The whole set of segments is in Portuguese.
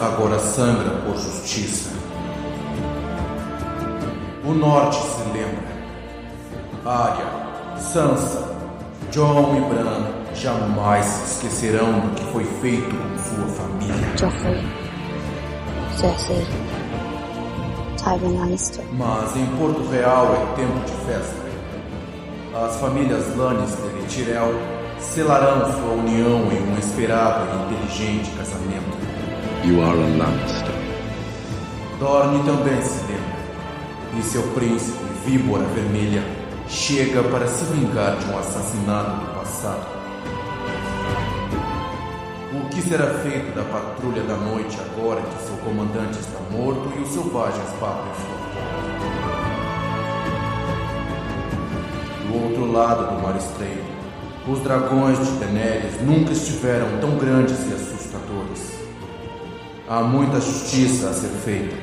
agora sangram por justiça. O norte se lembra. Arya, Sansa, Jon e Bran jamais se esquecerão do que foi feito com sua família. Joffrey, Cersei, Tywin Lannister. Mas em Porto Real é tempo de festa. As famílias Lannister e Tyrell selarão sua união em um esperado e inteligente casamento. You are a Lannister. Dorne também se lembra. E seu príncipe, Víbora Vermelha, chega para se vingar de um assassinato do passado. O que será feito da patrulha da noite agora que seu comandante está morto e os selvagens batem Do outro lado do mar estreito, os dragões de Daenerys nunca estiveram tão grandes e assustadores. Há muita justiça a ser feita.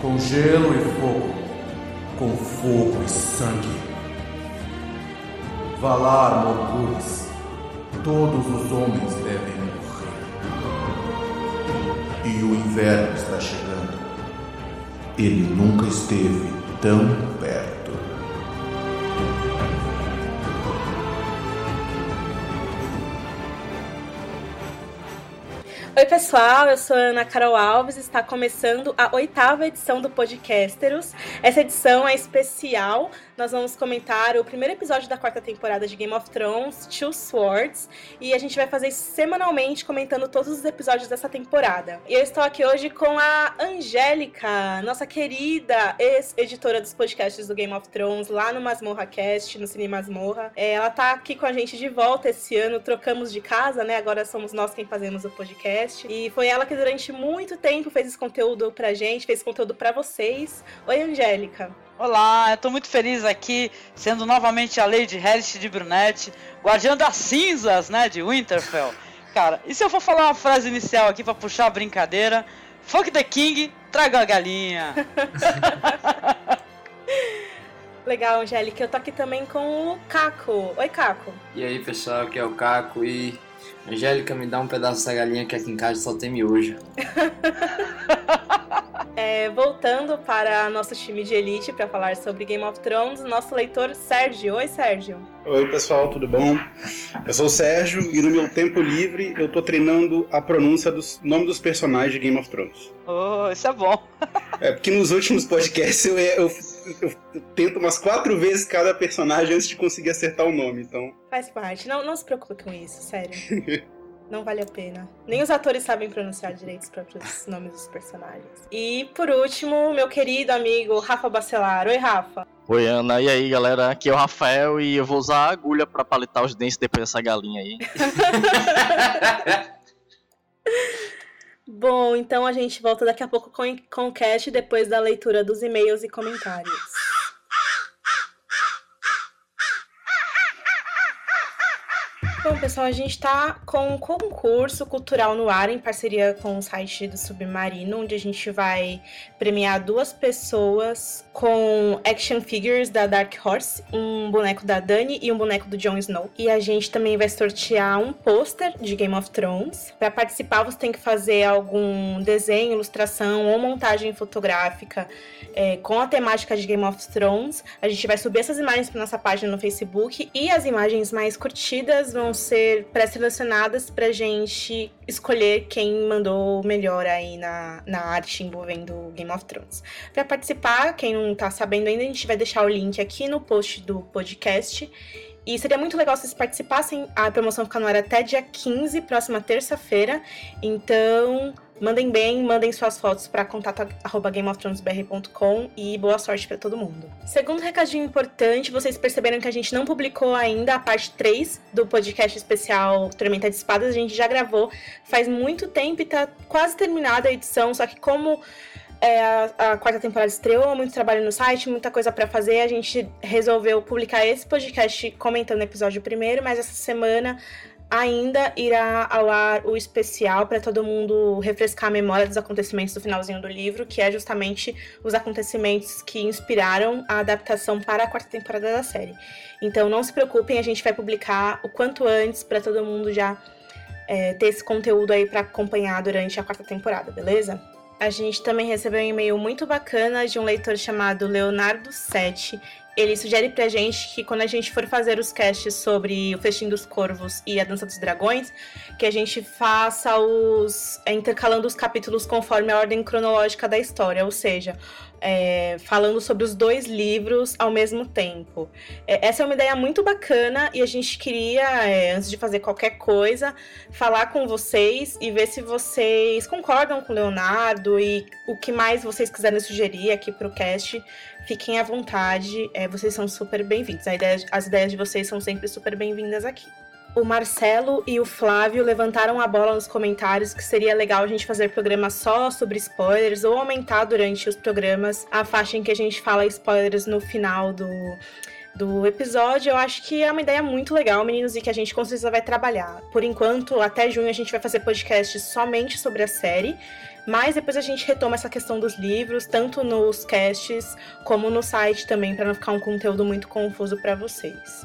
Com gelo e fogo, com fogo e sangue. Valar Morghulis, todos os homens devem morrer. E o inverno está chegando. Ele nunca esteve tão perto. Oi, pessoal, eu sou Ana Carol Alves está começando a oitava edição do Podcasteros. Essa edição é especial. Nós vamos comentar o primeiro episódio da quarta temporada de Game of Thrones, Two Swords, e a gente vai fazer semanalmente comentando todos os episódios dessa temporada. E eu estou aqui hoje com a Angélica, nossa querida ex-editora dos podcasts do Game of Thrones, lá no Masmorra Cast, no Cine Masmorra. É, ela está aqui com a gente de volta esse ano, trocamos de casa, né? Agora somos nós quem fazemos o podcast. E foi ela que durante muito tempo fez esse conteúdo pra gente, fez conteúdo para vocês. Oi, Angélica. Olá, eu tô muito feliz aqui, sendo novamente a Lady Harris de Brunette, guardiã das cinzas, né, de Winterfell. Cara, e se eu for falar uma frase inicial aqui para puxar a brincadeira? Fuck the King, traga a galinha. Legal, Angélica. Eu tô aqui também com o Caco. Oi, Caco. E aí, pessoal, aqui é o Caco e Angélica, me dá um pedaço dessa galinha que aqui em casa só tem miojo. É, voltando para nosso time de elite para falar sobre Game of Thrones, nosso leitor Sérgio. Oi, Sérgio. Oi, pessoal, tudo bom? Eu sou o Sérgio e no meu tempo livre eu tô treinando a pronúncia dos nomes dos personagens de Game of Thrones. Oh, isso é bom. é, porque nos últimos podcasts eu, eu, eu, tento umas quatro vezes cada personagem antes de conseguir acertar o nome, então. Faz parte. Não, não se preocupe com isso, sério. Não vale a pena. Nem os atores sabem pronunciar direito os próprios nomes dos personagens. E por último, meu querido amigo Rafa Bacelar. Oi, Rafa. Oi, Ana. E aí, galera? Aqui é o Rafael e eu vou usar a agulha para palitar os dentes depois dessa galinha aí. Bom, então a gente volta daqui a pouco com, com o cast depois da leitura dos e-mails e comentários. Pessoal, a gente está com um concurso cultural no ar em parceria com o site do Submarino, onde a gente vai premiar duas pessoas com action figures da Dark Horse, um boneco da Dani e um boneco do Jon Snow. E a gente também vai sortear um pôster de Game of Thrones. Para participar, você tem que fazer algum desenho, ilustração ou montagem fotográfica é, com a temática de Game of Thrones. A gente vai subir essas imagens para nossa página no Facebook e as imagens mais curtidas vão ser pré-selecionadas pra gente escolher quem mandou melhor aí na, na arte envolvendo Game of Thrones. Para participar, quem não tá sabendo ainda, a gente vai deixar o link aqui no post do podcast. E seria muito legal se vocês participassem. A promoção fica no ar até dia 15, próxima terça-feira. Então, Mandem bem, mandem suas fotos para contato@gameofthronesbr.com e boa sorte para todo mundo. Segundo recadinho importante, vocês perceberam que a gente não publicou ainda a parte 3 do podcast especial Tormenta de Espadas, a gente já gravou faz muito tempo e tá quase terminada a edição, só que como é, a, a, quarta temporada estreou, muito trabalho no site, muita coisa para fazer. A gente resolveu publicar esse podcast comentando o episódio primeiro, mas essa semana ainda irá ao ar o especial para todo mundo refrescar a memória dos acontecimentos do finalzinho do livro, que é justamente os acontecimentos que inspiraram a adaptação para a quarta temporada da série. Então não se preocupem, a gente vai publicar o quanto antes para todo mundo já é, ter esse conteúdo aí para acompanhar durante a quarta temporada, beleza? A gente também recebeu um e-mail muito bacana de um leitor chamado Leonardo Sete. Ele sugere pra gente que quando a gente for fazer os casts sobre o Festim dos Corvos e a Dança dos Dragões, que a gente faça os. É, intercalando os capítulos conforme a ordem cronológica da história, ou seja, é, falando sobre os dois livros ao mesmo tempo. É, essa é uma ideia muito bacana e a gente queria, é, antes de fazer qualquer coisa, falar com vocês e ver se vocês concordam com o Leonardo e o que mais vocês quiserem sugerir aqui para o cast. Fiquem à vontade, é, vocês são super bem-vindos. As ideias de vocês são sempre super bem-vindas aqui. O Marcelo e o Flávio levantaram a bola nos comentários que seria legal a gente fazer programa só sobre spoilers ou aumentar durante os programas a faixa em que a gente fala spoilers no final do, do episódio. Eu acho que é uma ideia muito legal, meninos, e que a gente com certeza vai trabalhar. Por enquanto, até junho a gente vai fazer podcast somente sobre a série. Mas depois a gente retoma essa questão dos livros, tanto nos casts como no site também, para não ficar um conteúdo muito confuso para vocês.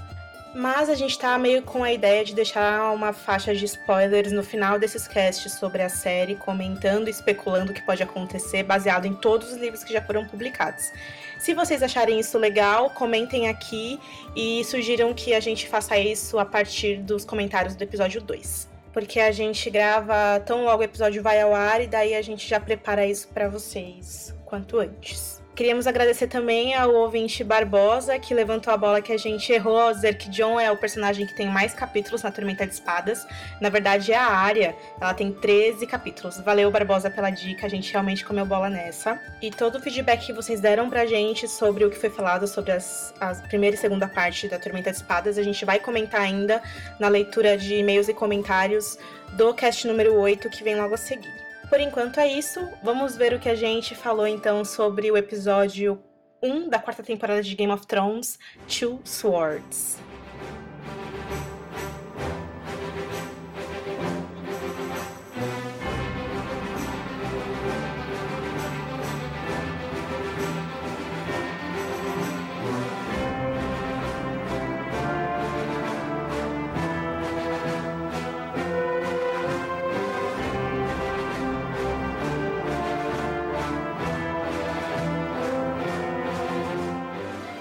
Mas a gente tá meio com a ideia de deixar uma faixa de spoilers no final desses casts sobre a série, comentando e especulando o que pode acontecer, baseado em todos os livros que já foram publicados. Se vocês acharem isso legal, comentem aqui e sugiram que a gente faça isso a partir dos comentários do episódio 2 porque a gente grava tão logo o episódio vai ao ar e daí a gente já prepara isso para vocês quanto antes. Queríamos agradecer também ao ouvinte Barbosa, que levantou a bola que a gente errou ao dizer que John é o personagem que tem mais capítulos na Tormenta de Espadas. Na verdade, é a área. Ela tem 13 capítulos. Valeu, Barbosa, pela dica. A gente realmente comeu bola nessa. E todo o feedback que vocês deram pra gente sobre o que foi falado sobre as, as primeira e segunda parte da Tormenta de Espadas, a gente vai comentar ainda na leitura de e-mails e comentários do cast número 8, que vem logo a seguir. Por enquanto é isso. Vamos ver o que a gente falou então sobre o episódio 1 da quarta temporada de Game of Thrones, Two Swords.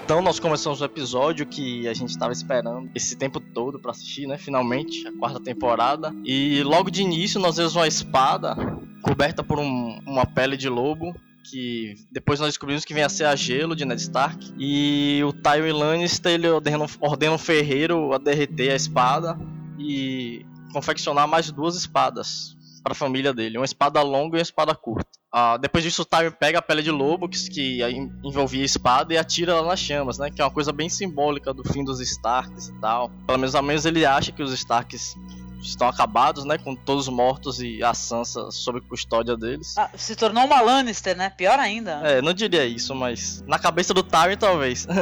Então nós começamos o episódio que a gente estava esperando esse tempo todo para assistir, né? Finalmente, a quarta temporada. E logo de início nós vemos uma espada coberta por um, uma pele de lobo que depois nós descobrimos que vem a ser a gelo de Ned Stark. E o Tywin Lannister ele ordena, ordena um ferreiro a derreter a espada e confeccionar mais duas espadas para a família dele, uma espada longa e uma espada curta. Ah, depois disso, o Tywin pega a pele de lobo, que, que envolvia a espada, e atira ela nas chamas, né? Que é uma coisa bem simbólica do fim dos Starks e tal. Pelo menos, ao menos ele acha que os Starks estão acabados, né? Com todos mortos e a Sansa sob custódia deles. Ah, se tornou uma Lannister, né? Pior ainda. É, não diria isso, mas na cabeça do Tywin, talvez.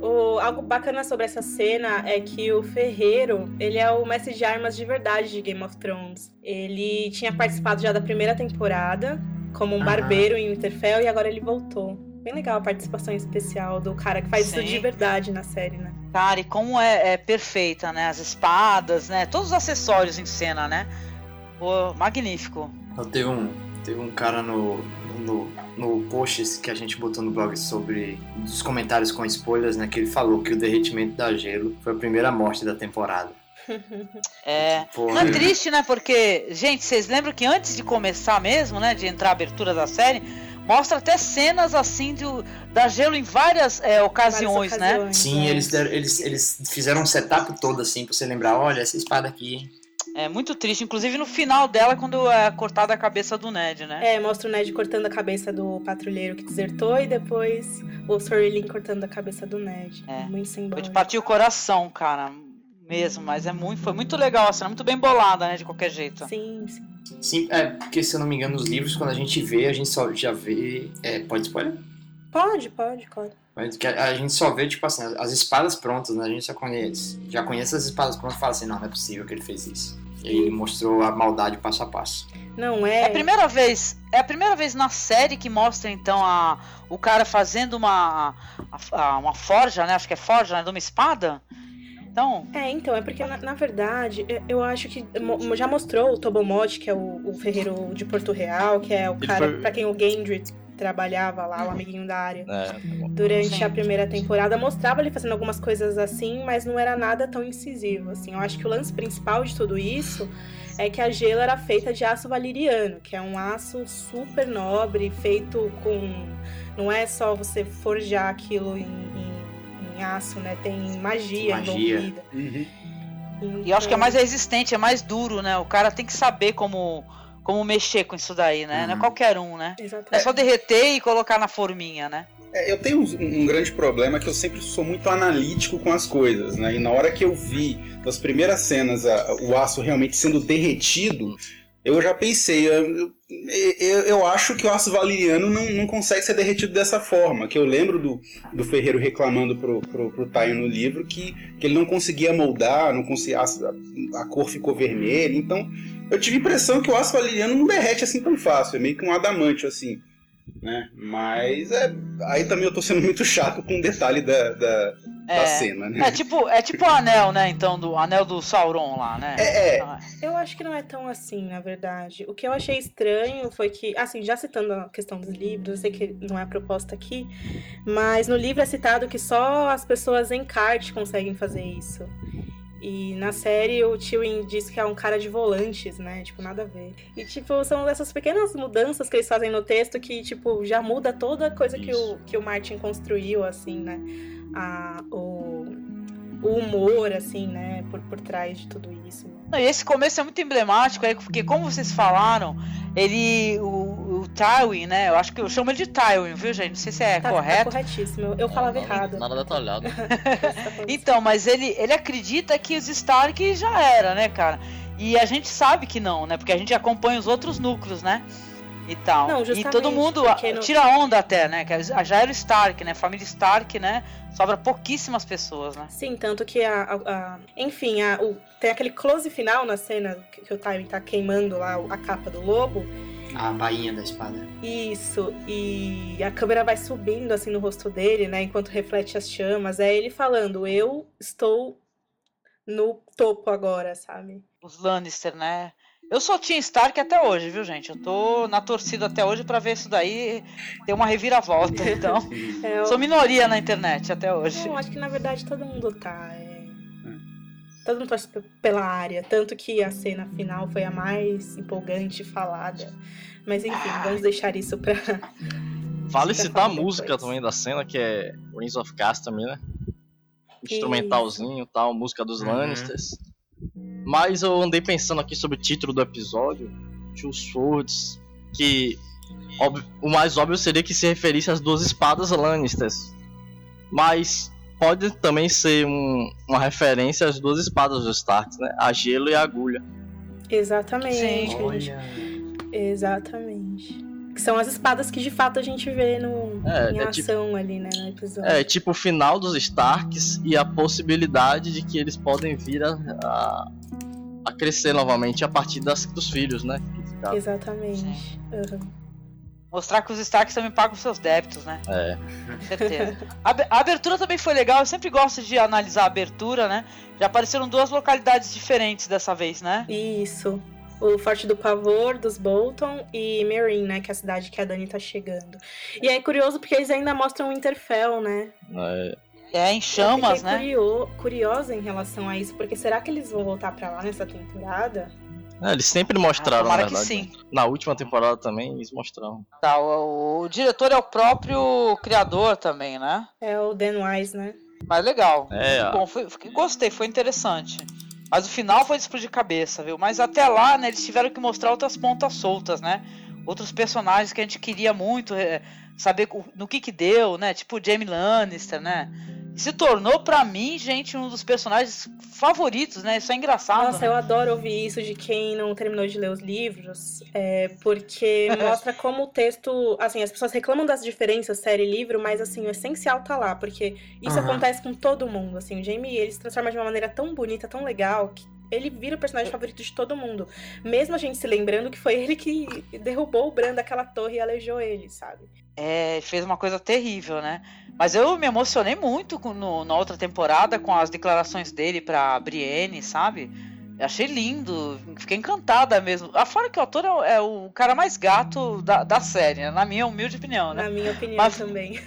O, algo bacana sobre essa cena é que o Ferreiro, ele é o mestre de armas de verdade de Game of Thrones. Ele tinha participado já da primeira temporada, como um barbeiro em Winterfell, e agora ele voltou. Bem legal a participação especial do cara que faz Sim. isso de verdade na série, né? Cara, e como é, é, perfeita, né? As espadas, né? Todos os acessórios em cena, né? Pô, magnífico. Teve um, teve um cara no, no, no post que a gente botou no blog sobre os comentários com spoilers, né? Que ele falou que o derretimento da gelo foi a primeira morte da temporada. É. Porra. Não é triste, né? Porque, gente, vocês lembram que antes de começar mesmo, né? De entrar a abertura da série, mostra até cenas assim de, da gelo em várias, é, ocasiões, várias ocasiões, né? Sim, é. eles, deram, eles, eles fizeram um setup todo assim pra você lembrar, olha, essa espada aqui. É muito triste, inclusive no final dela, quando é cortada a cabeça do Ned, né? É, mostra o Ned cortando a cabeça do patrulheiro que desertou e depois o Sorlin cortando a cabeça do Ned. É. Muito simbólico. Foi de partir o coração, cara. Mesmo, mas é muito, foi muito legal a cena, muito bem bolada, né? De qualquer jeito. Sim, sim. Sim, é, porque se eu não me engano, nos livros, quando a gente vê, a gente só já vê. É, pode spoiler? Pode, pode, claro. A gente só vê, tipo assim, as espadas prontas, né? A gente só conhece. Já conhece as espadas prontas e fala assim, não, não é possível que ele fez isso. E ele mostrou a maldade passo a passo. Não é. É a primeira vez. É a primeira vez na série que mostra então a, o cara fazendo uma a, a, uma forja, né? Acho que é forja, né? De uma espada. Então. É, então, é porque, na, na verdade, é, eu acho que mo- já mostrou o Tobomote, que é o, o ferreiro de Porto Real, que é o Ele cara foi- pra quem o Gendry trabalhava lá, o amiguinho da área. É, Durante Sim. a primeira temporada, mostrava ele fazendo algumas coisas assim, mas não era nada tão incisivo, assim. Eu acho que o lance principal de tudo isso é que a gelo era feita de aço valeriano, que é um aço super nobre, feito com... Não é só você forjar aquilo em, em- em aço, né? Tem magia, Magia. envolvida. E eu acho que é Então- mais resistente, é mais duro, né? O cara tem que saber como, como mexer com isso daí, né? Não é Uhum. qualquer um, né? Não é Exatamente. só derreter e colocar na forminha, né? É, eu tenho um, um grande problema que eu sempre sou muito analítico com as coisas, né? E na hora que eu vi nas primeiras cenas a- o aço realmente sendo derretido, eu já pensei, eu, eu, eu- acho que o aço valeriano não, não consegue ser derretido dessa forma. Que eu lembro do, do Ferreiro reclamando pro, pro, pro Taio no livro que, que ele não conseguia moldar, não conseguia, a, a cor ficou vermelha. Então eu tive a impressão que o aço valeriano não derrete assim tão fácil, é meio que um adamante assim né? Mas é, aí também eu tô sendo muito chato com o detalhe da, da, da É, cena, né? é tipo, é tipo o anel, né? Então, do anel do Sauron lá, né? É, é. Ah, Eu acho que não é tão assim, na verdade. O que eu achei estranho foi que, assim, já citando a questão dos livros, eu sei que não é a proposta aqui, mas no livro é citado que só as pessoas em kart conseguem fazer isso. E na série o Tywin diz que é um cara de volantes, né? Tipo, nada a ver. E, tipo, são essas pequenas mudanças que eles fazem no texto que, tipo, já muda toda a coisa que o, que o Martin construiu, assim, né? A, o, o humor, assim, né? Por, por trás de tudo isso. Não, e esse começo é muito emblemático, aí, porque como vocês falaram, ele, o, o Tywin, né? Eu acho que eu chamo ele de Tywin, viu, gente? Não sei se é Tá, correto. Tá corretíssimo. Eu, eu falava Não, errado. Nada detalhado. Então, mas ele, ele acredita que os Stark já era, né, cara? E a gente sabe que não, né? Porque a gente acompanha os outros núcleos, né? E tal. Não, e todo mundo no- tira onda até, né? Já era o Stark, né? Família Stark, né? Sobra pouquíssimas pessoas, né? Sim, tanto que a. a- a- enfim, a- o- tem aquele close final na cena que, que o Tywin tá queimando lá a capa do lobo. A bainha da espada. Isso, e a câmera vai subindo assim no rosto dele, né? Enquanto reflete as chamas. É ele falando: Eu estou no topo agora, sabe? Os Lannister, né? Eu sou Team Stark até hoje, viu, gente? Eu tô na torcida até hoje pra ver isso daí ter uma reviravolta. Então, É, eu, sou minoria na internet até hoje. Não, acho que na verdade todo mundo tá. é. Todo mundo torce pela área. Tanto que a cena final foi a mais empolgante falada. Mas enfim, vamos deixar isso pra. Vale Fica citar a música depois. também da cena, que é Rings of Castamere, né? Instrumentalzinho e tal, música dos Uhum. Lannisters. Mas eu andei pensando aqui sobre o título do episódio, Two Swords, que óbvio- o mais óbvio seria que se referisse às duas espadas Lannisters. Mas pode também ser um- uma referência às duas espadas dos Starks, né? A gelo e a agulha. Exatamente. Gente- Exatamente. Que são as espadas que de fato a gente vê no, É, em é ação ali, né, no episódio. É, tipo o final dos Starks e a possibilidade de que eles podem vir a, a, a crescer novamente a partir das, dos filhos, né? Exatamente. Uhum. Mostrar que os Starks também pagam seus débitos, né? É. Com certeza. A abertura também foi legal, eu sempre gosto de analisar a abertura, né? Já apareceram duas localidades diferentes dessa vez, né? Isso. O Forte do Pavor, dos Bolton e Meereen, né? Que é a cidade que a Dani tá chegando. E é curioso porque eles ainda mostram Winterfell, né? é. É, em chamas, né? curio- curiosa em relação a isso, porque será que eles vão voltar pra lá nessa temporada? É, eles sempre mostraram, Ah, na que verdade. sim. Na última temporada também eles mostraram. Tá, o, o diretor é o próprio criador também, né? É o Dan Wise, né? Mas legal. É, Bom, foi- gostei, foi interessante. Mas o final foi de explodir cabeça, viu? Mas até lá, né, eles tiveram que mostrar outras pontas soltas, né? Outros personagens que a gente queria muito é, saber no que que deu, né? Tipo o Jamie Lannister, né? Se tornou, pra mim, gente, um dos personagens favoritos, né? Isso é engraçado. Nossa, né? eu adoro ouvir isso de quem não terminou de ler os livros, é, porque mostra como o texto. Assim, as pessoas reclamam das diferenças série e livro, mas assim, o essencial tá lá, porque isso Aham. acontece com todo mundo. Assim, o Jamie ele se transforma de uma maneira tão bonita, tão legal, que ele vira o personagem favorito de todo mundo. Mesmo a gente se lembrando que foi ele que derrubou o Bran daquela torre e alejou ele, sabe? É, fez uma coisa terrível, né? Mas eu me emocionei muito no, na outra temporada com as declarações dele pra Brienne, sabe? Eu achei lindo, fiquei encantada mesmo. Fora que o ator é, é, o cara mais gato da, da série, né? na minha humilde opinião, né? Na minha opinião Mas... também.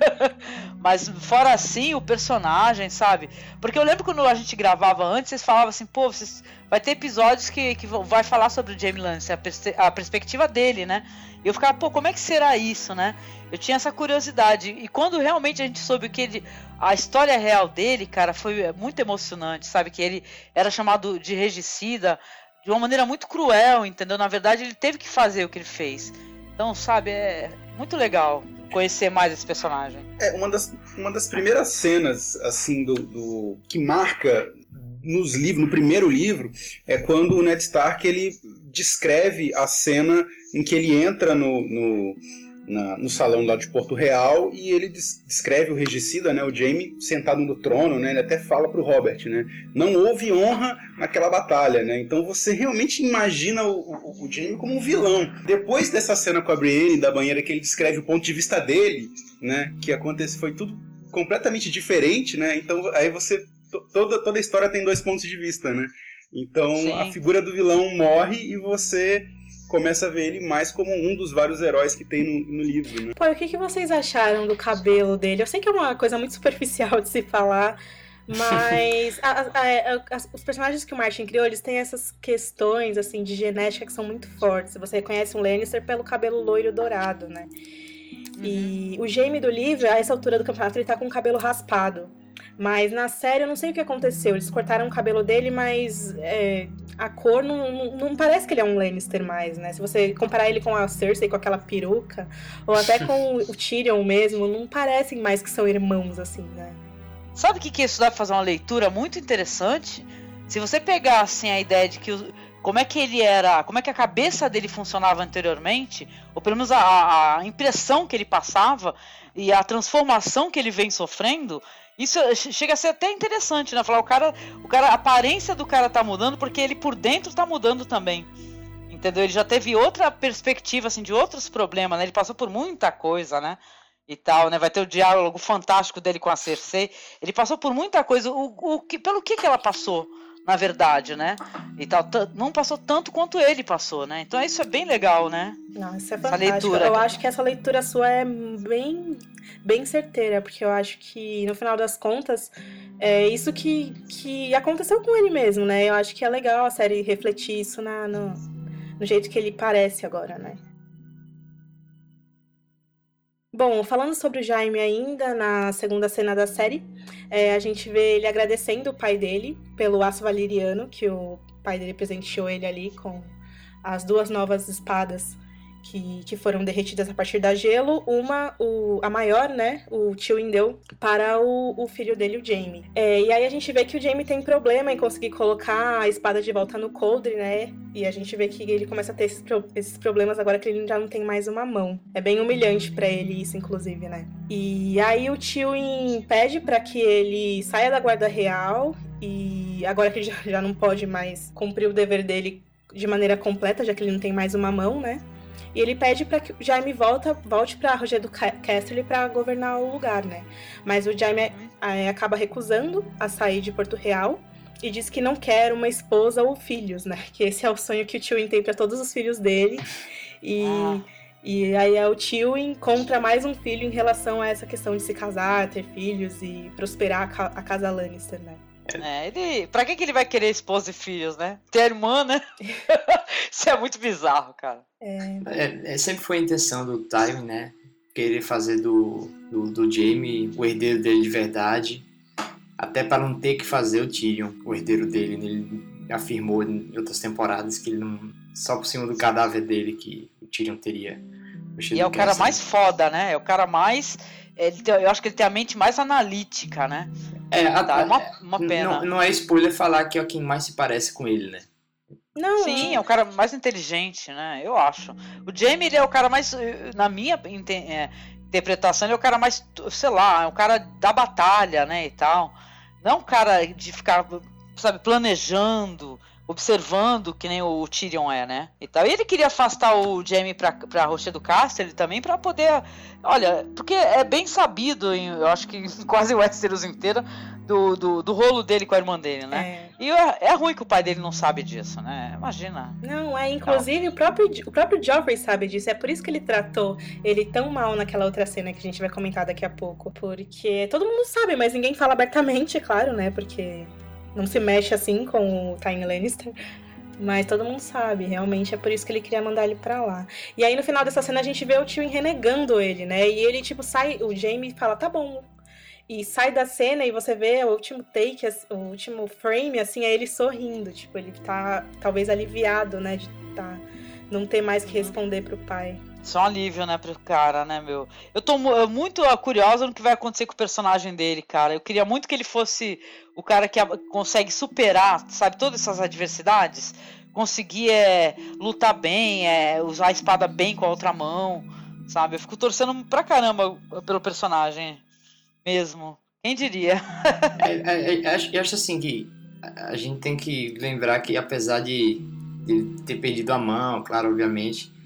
Mas fora assim, o personagem, sabe? Porque eu lembro quando a gente gravava antes, vocês falavam assim, pô, vocês... vai ter episódios que, que vai falar sobre o Jamie Lance, a, pers a perspectiva dele, né? E eu ficava, pô, como é que será isso, né? Eu tinha essa curiosidade. E quando realmente a gente soube que ele. A história real dele, cara, foi muito emocionante, sabe? Que ele era chamado de regicida de uma maneira muito cruel, entendeu? Na verdade, ele teve que fazer o que ele fez. Então, sabe, é muito legal conhecer mais esse personagem. É, uma das, uma das primeiras cenas, assim, do, do que marca nos livros, no primeiro livro, é quando o Ned Stark ele descreve a cena em que ele entra no, no na, no salão lá de Porto Real e ele descreve o regicida, né, o Jaime, sentado no trono, né, ele até fala pro Robert, né, não houve honra naquela batalha, né, então você realmente imagina o, o, o Jaime como um vilão. Depois dessa cena com a Brienne da banheira que ele descreve o ponto de vista dele, né, que acontece foi tudo completamente diferente, né, então aí você toda toda a história tem dois pontos de vista, né. Então Sim. a figura do vilão morre e você começa a ver ele mais como um dos vários heróis que tem no, no livro. Né? Pô, o que, que vocês acharam do cabelo dele? Eu sei que é uma coisa muito superficial de se falar, mas a, a, a, os personagens que o Martin criou, eles têm essas questões assim de genética que são muito fortes. Você reconhece um Lannister pelo cabelo loiro dourado, né? Uhum. E o Jaime do livro, a essa altura do campeonato, ele tá com o cabelo raspado. Mas na série eu não sei o que aconteceu. Eles cortaram o cabelo dele, mas é, a cor não, não, não, parece que ele é um Lannister mais, né? Se você comparar ele com a Cersei, com aquela peruca, ou até com o Tyrion mesmo, não parecem mais que são irmãos, assim, né? Sabe o que, que isso dá pra fazer uma leitura muito interessante? Se você pegar, assim, a ideia de que... como é que ele era, como é que a cabeça dele funcionava anteriormente, ou pelo menos a, a impressão que ele passava e a transformação que ele vem sofrendo, isso chega a ser até interessante, né? Falar o cara, o cara, a aparência do cara tá mudando porque ele por dentro tá mudando também. Entendeu? Ele já teve outra perspectiva assim de outros problemas, né? Ele passou por muita coisa, né? E tal, né? Vai ter o diálogo fantástico dele com a Cersei. Ele passou por muita coisa. O, o que, pelo que que ela passou? Na verdade, né? E tal, não passou tanto quanto ele passou, né? Então isso é bem legal, né? Não, isso é fantástico. Eu acho que essa leitura sua é bem, bem certeira, porque eu acho que no final das contas é isso que, que aconteceu com ele mesmo, né? Eu acho que é legal a série refletir isso na, no, no jeito que ele parece agora, né? Bom, falando sobre o Jaime ainda, na segunda cena da série, é, a gente vê ele agradecendo o pai dele pelo aço valeriano, que o pai dele presenteou ele ali com as duas novas espadas que, que foram derretidas a partir da gelo. Uma, o, a maior, né? O tio deu para o, o filho dele, o Jamie. É, e aí a gente vê que o Jamie tem problema em conseguir colocar a espada de volta no coldre, né? E a gente vê que ele começa a ter esses, esses problemas agora que ele já não tem mais uma mão. É bem humilhante para ele isso, inclusive, né? E aí o tio pede para que ele saia da guarda real e agora que ele já, já não pode mais cumprir o dever dele de maneira completa, já que ele não tem mais uma mão, né? E ele pede para que o Jaime volta, volte para Roger do Casterly para governar o lugar, né? Mas o Jaime é, acaba recusando a sair de Porto Real e diz que não quer uma esposa ou filhos, né? Que esse é o sonho que o tio tem para todos os filhos dele. E, ah. e aí é o tio encontra mais um filho em relação a essa questão de se casar, ter filhos e prosperar a casa Lannister, né? É, ele. Pra que, que ele vai querer esposa e filhos, né? Ter irmã, né? Isso é muito bizarro, cara. É. é. É, sempre foi a intenção do Tywin, né? Querer fazer do, do, do Jaime o herdeiro dele de verdade. Até para não ter que fazer o Tyrion, o herdeiro dele. Né? Ele afirmou em outras temporadas que ele não. Só por cima do cadáver dele que o Tyrion teria. E é o cara mais foda, né? É o cara mais. Ele tem, eu acho que ele tem a mente mais analítica, né? É, a, tá, é uma, uma pena. Não, não, é spoiler falar que é quem mais se parece com ele, né? Não. Sim, é o cara mais inteligente, né? Eu acho. O Jamie, ele é o cara mais. Na minha é, interpretação, ele é o cara mais. Sei lá, é o cara da batalha, né? E tal. Não é um cara de ficar sabe, planejando, observando, que nem o Tyrion é, né? E, tal. e ele queria afastar o Jaime pra, pra Rocha do Casterly também, para poder. Olha, porque é bem sabido, em, eu acho que em quase o Westeros inteira, do, do, do, rolo dele com a irmã dele, né? É. E é, é, ruim que o pai dele não sabe disso, né? Imagina. Não, é, inclusive o próprio, o próprio Joffrey sabe disso. É por isso que ele tratou ele tão mal naquela outra cena que a gente vai comentar daqui a pouco. Porque todo mundo sabe, mas ninguém fala abertamente, é claro, né? Porque não se mexe assim com o Tywin Lannister. Mas todo mundo sabe, realmente é por isso que ele queria mandar ele pra lá. E aí no final dessa cena a gente vê o tio renegando ele, né? E ele, tipo, sai, o Jamie fala, tá bom. E sai da cena e você vê o último take, o último frame, assim, é ele sorrindo. Tipo, ele tá talvez aliviado, né? De tá, não ter mais que responder pro pai. Só um alívio, né, pro cara, né, meu? Eu tô muito curiosa no que vai acontecer com o personagem dele, cara. Eu queria muito que ele fosse o cara que consegue superar, sabe, todas essas adversidades. Conseguir é, lutar bem, é, usar a espada bem com a outra mão, sabe? Eu fico torcendo pra caramba pelo personagem mesmo. Quem diria? é, é, é, acho, acho assim que a gente tem que lembrar que apesar de, de ter perdido a mão, claro, obviamente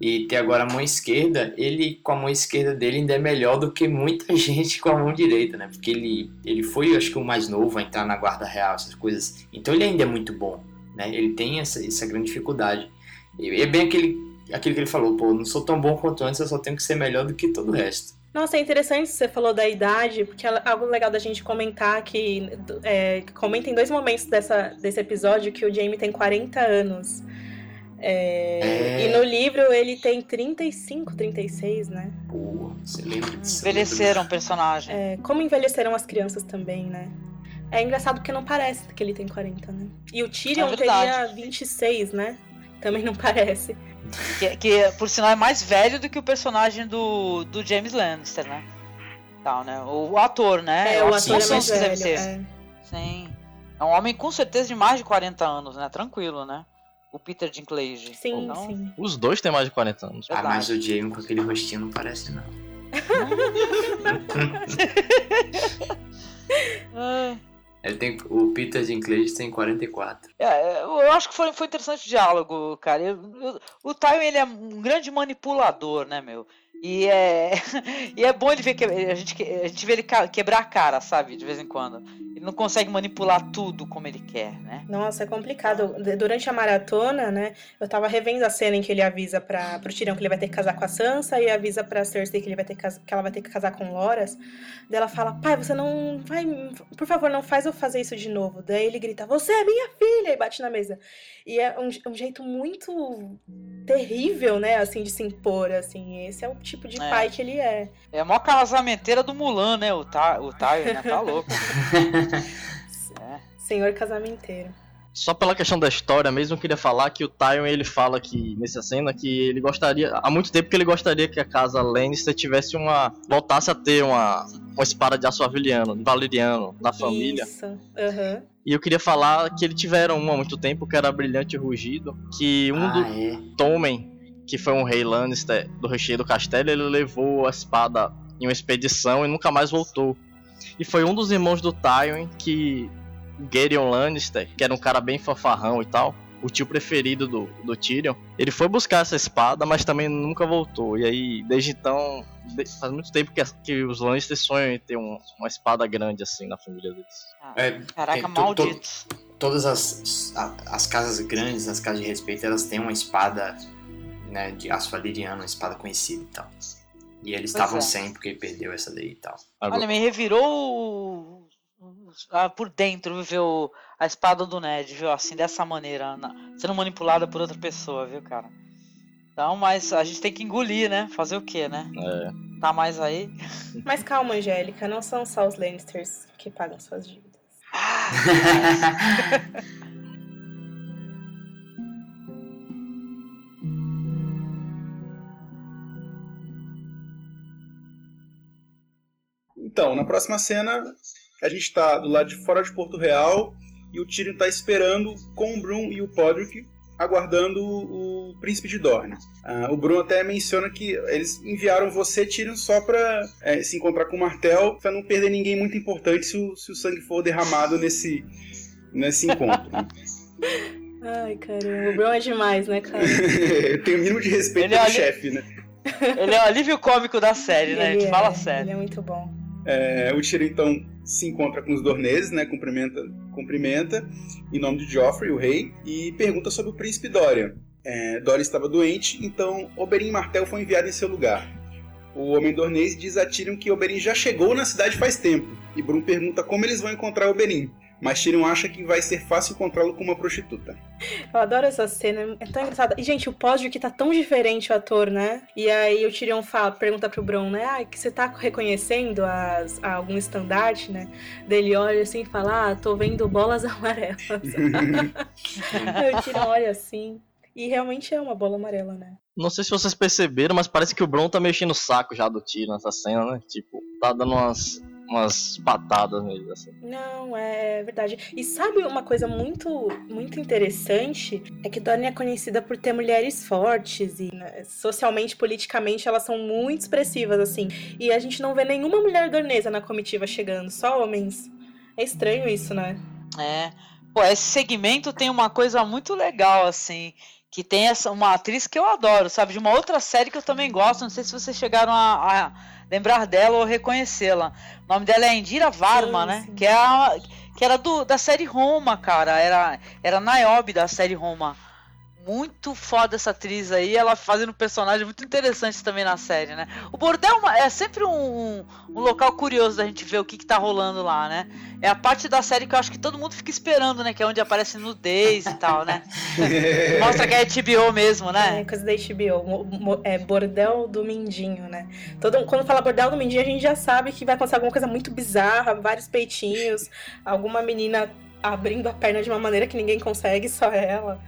e ter agora a mão esquerda, ele com a mão esquerda dele ainda é melhor do que muita gente com a mão direita, né? Porque ele, ele foi, acho que, o mais novo a entrar na guarda real, essas coisas. Então ele ainda é muito bom, né? Ele tem essa, essa grande dificuldade. E é bem aquele, aquilo que ele falou, pô, não sou tão bom quanto antes, eu só tenho que ser melhor do que todo o resto. Nossa, é interessante você falou da idade, porque é algo legal da gente comentar que é, comenta em dois momentos dessa, desse episódio que o Jamie tem 40 anos. É, é... E no livro ele tem 35, 36, né? Pô, você lembra disso? Envelheceram o personagem. É, como envelheceram as crianças também, né? É engraçado porque não parece que ele tem 40, né? E o Tyrion é teria 26, né? Também não parece. Que, que, por sinal é mais velho do que o personagem do, do James Lannister, né? Tal, né? O, o ator, né? É, o, o ator é mais velho, ser. É. Sim. É um homem com certeza de mais de 40 anos, né? Tranquilo, né? O Peter Dinklage. Sim, não? sim. Os dois têm mais de 40 anos. Ah, mas o Jamie com aquele rostinho não parece, não. Ele tem, o Peter Dinklage tem 44. É, eu acho que foi, foi interessante o diálogo, cara. Eu, eu, o Tywin ele é um grande manipulador, né, meu? E é, e é bom ele ver que a gente, a gente vê ele quebrar a cara, sabe, de vez em quando. Ele não consegue manipular tudo como ele quer, né? Nossa, é complicado. Durante a maratona, né, eu tava revendo a cena em que ele avisa para pro Tirão que ele vai ter que casar com a Sansa e avisa pra Cersei que, ele vai ter que, que ela vai ter que casar com Loras. Daí ela fala, pai, você não vai, por favor, não faz eu fazer isso de novo. Daí ele grita, você é minha filha! E bate na mesa. E é um, um jeito muito terrível, né, assim, de se impor, assim. Esse é o tipo de é. pai que ele é. É a maior casamenteira do Mulan, né, o, ta, o né, tá louco. é. Senhor casamenteiro. Só pela questão da história mesmo, eu queria falar que o Tywin ele fala que nessa cena que ele gostaria, há muito tempo que ele gostaria que a casa Lannister tivesse uma voltasse a ter uma, uma espada de aço valeriano, valeriano na família. Isso. Uhum. E eu queria falar que eles tiveram uma há muito tempo que era Brilhante Rugido, que um ah, do é. Tommen, que foi um rei Lannister do recheio do castelo, ele levou a espada em uma expedição e nunca mais voltou. E foi um dos irmãos do Tywin que Gerion Lannister, que era um cara bem fanfarrão e tal, o tio preferido do, do Tyrion, ele foi buscar essa espada, mas também nunca voltou. E aí, desde então, faz muito tempo que, que os Lannister sonham em ter um, uma espada grande assim na família deles. Ah, é, Caraca, maldito. todas as, as casas grandes, as casas de respeito, elas têm uma espada né, de aço valeriano, uma espada conhecida e tal. E eles estavam é. sem porque perdeu essa daí e tal. Olha, me revirou ah, por dentro, viu? A espada do Ned, viu? Assim, dessa maneira, na, sendo manipulada por outra pessoa, viu, cara? Então, mas a gente tem que engolir, né? Fazer o quê, né? É. Tá mais aí. Mas calma, Angélica, não são só os Lannisters que pagam suas dívidas. Então, na próxima cena, a gente está do lado de fora de Porto Real e o Tyrion está esperando com o Brum e o Podrick aguardando o, príncipe de Dorne. Ah, o Bruno até menciona que eles enviaram você, Tyrion, só para é, se encontrar com o Martel, para não perder ninguém muito importante se o, se o sangue for derramado nesse, nesse encontro. Ai, caramba, o Bron é demais, né, cara? Tem o mínimo de respeito Ele é pelo ali- chefe, né? Ele é o alívio cômico da série, né? A Ele gente é, fala Ele sério. é muito bom. É, o Tyrion então se encontra com os Dorneses, né? Cumprimenta, cumprimenta em nome de Joffrey, o rei, e pergunta sobre o príncipe Dorian. É, Dorian estava doente, então Oberyn Martell foi enviado em seu lugar. O homem dornês diz a Tyrion que Oberyn já chegou na cidade faz tempo, e Brum pergunta como eles vão encontrar Oberyn. Mas Tyrion acha que vai ser fácil encontrá-lo com uma prostituta. Eu adoro essa cena, é tão engraçada. E, gente, o pós que tá tão diferente o ator, né? E aí o Tyrion fala, pergunta pro Bron, né? Ah, que você tá reconhecendo as, algum estandarte, né? Dele olha assim e fala, ah, tô vendo bolas amarelas. aí o Tyrion olha assim. E realmente é uma bola amarela, né? Não sei se vocês perceberam, mas parece que o Bron tá mexendo o saco já do tiro nessa cena, né? Tipo, tá dando umas, umas patadas nele, assim. Não, é verdade. E sabe uma coisa muito, muito interessante? É que Dorne é conhecida por ter mulheres fortes e né, socialmente, politicamente, elas são muito expressivas, assim. E a gente não vê nenhuma mulher dornesa na comitiva chegando, só homens. É estranho isso, né? É. Pô, esse segmento tem uma coisa muito legal, assim. Que tem essa, uma atriz que eu adoro, sabe? De uma outra série que eu também gosto. Não sei se vocês chegaram a, a lembrar dela ou reconhecê-la. O nome dela é Indira Varma, Sim, né? sim. Que, é a, que era do, da série Roma, cara. Era, era Niobe da série Roma. Muito foda essa atriz aí, ela fazendo um personagem muito interessante também na série, né? O bordel é é sempre um, um, local curioso da gente ver o que, que tá rolando lá, né? É a parte da série que eu acho que todo mundo fica esperando, né? Que é onde aparece nudez e tal, né? Mostra que é HBO mesmo, É né? coisa da HBO. É bordel do Mindinho, né? Todo, quando fala bordel do Mindinho, a gente já sabe que vai acontecer alguma coisa muito bizarra, vários peitinhos, alguma menina abrindo a perna de uma maneira que ninguém consegue, só ela.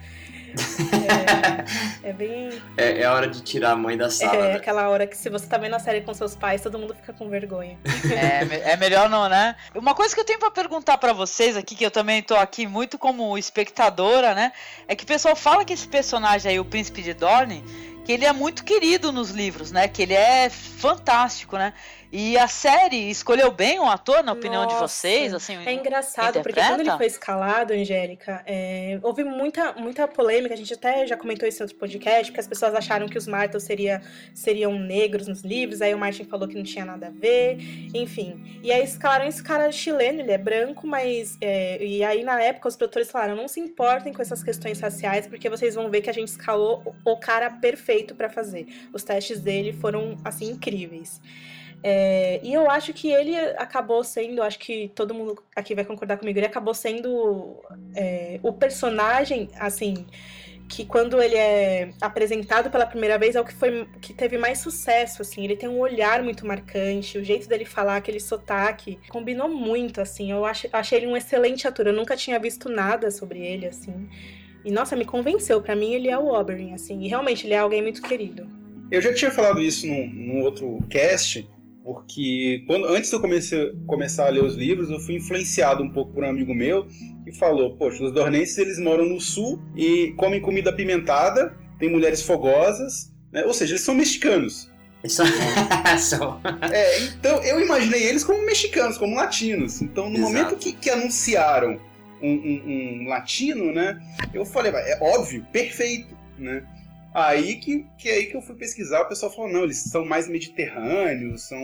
É, é bem. É, é hora de tirar a mãe da sala. É né? aquela hora que se você tá vendo a série com seus pais, todo mundo fica com vergonha. É, me- é melhor não, né? Uma coisa que eu tenho pra perguntar pra vocês aqui, que eu também tô aqui muito como espectadora, né? É que o pessoal fala que esse personagem aí, o Príncipe de Dorne, que ele é muito querido nos livros, né? Que ele é fantástico, né? E a série escolheu bem o ator, na opinião de Nossa, vocês? Assim, É engraçado, porque interpreta? quando ele foi escalado, Angélica, é, houve muita, muita polêmica, a gente até já comentou isso em outro podcast, porque as pessoas acharam que os Martels seria, seriam negros nos livros, aí o Martin falou que não tinha nada a ver, enfim. E aí escalaram esse cara chileno, ele é branco, mas. é, e aí na época os produtores falaram: não se importem com essas questões raciais, porque vocês vão ver que a gente escalou o cara perfeito pra fazer. Os testes dele foram, assim, incríveis. É, e eu acho que ele acabou sendo, acho que todo mundo aqui vai concordar comigo, ele acabou sendo é, o personagem, assim, que quando ele é apresentado pela primeira vez é o que foi que teve mais sucesso, assim. Ele tem um olhar muito marcante, o jeito dele falar, aquele sotaque, combinou muito, assim. Eu ach, achei ele um excelente ator. Eu nunca tinha visto nada sobre ele, assim. E nossa, me convenceu. Pra mim ele é o Oberyn, assim. E realmente ele é alguém muito querido. Eu já tinha falado isso num, num outro cast, porque quando, antes de eu comecei, começar a ler os livros, eu fui influenciado um pouco por um amigo meu que falou: Poxa, os dornenses eles moram no sul e comem comida apimentada, tem mulheres fogosas, né? ou seja, eles são mexicanos. Só... Só- É, então eu imaginei eles como mexicanos, como latinos. Então no Exato. momento que, que anunciaram um, um- um latino, né? Eu falei, "Vai, é óbvio, perfeito, né? Aí que, que aí que eu fui pesquisar, o pessoal falou, não, eles são mais mediterrâneos, são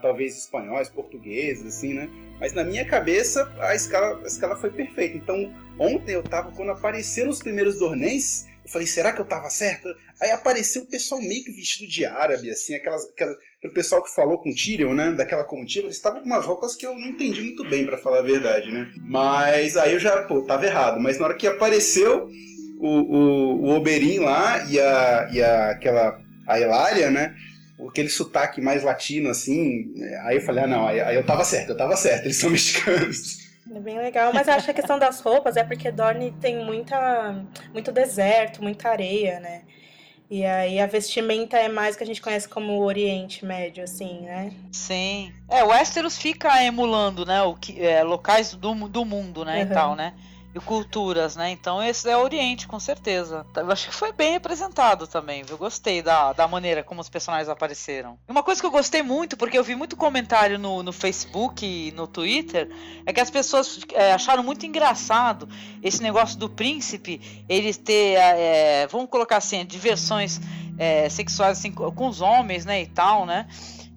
talvez espanhóis, portugueses, assim, né? Mas na minha cabeça a escala, a escala foi perfeita. Então ontem eu tava, quando apareceram os primeiros dornenses, eu falei, será que eu tava certo? Aí apareceu o pessoal meio que vestido de árabe, assim, aquelas, aquelas, aquele pessoal que falou com o Tyrion, né, daquela comitiva, eles estavam com umas roupas que eu não entendi muito bem, pra falar a verdade, né. Mas aí eu já, pô, tava errado. Mas na hora que apareceu o, o, o Oberyn lá e a, e a aquela, a Elária, né, aquele sotaque mais latino, assim, aí eu falei, ah, não, aí, aí eu tava certo, eu tava certo, eles são mexicanos. É bem legal, mas eu acho que a questão das roupas é porque Dorne tem muita, muito deserto, muita areia, né? E aí a vestimenta é mais o que a gente conhece como o Oriente Médio, assim, né? Sim. É, o Westeros fica emulando, né? O que, é, locais do, do mundo, né? Uhum. E tal, né? E culturas, né? Então esse é o Oriente, com certeza. Eu acho que foi bem representado também, Eu gostei da, da maneira como os personagens apareceram. Uma coisa que eu gostei muito, porque eu vi muito comentário no, no Facebook e no Twitter, é que as pessoas é, acharam muito engraçado esse negócio do príncipe, ele ter, é, vamos colocar assim, diversões é, sexuais assim, com os homens, né, e tal, né?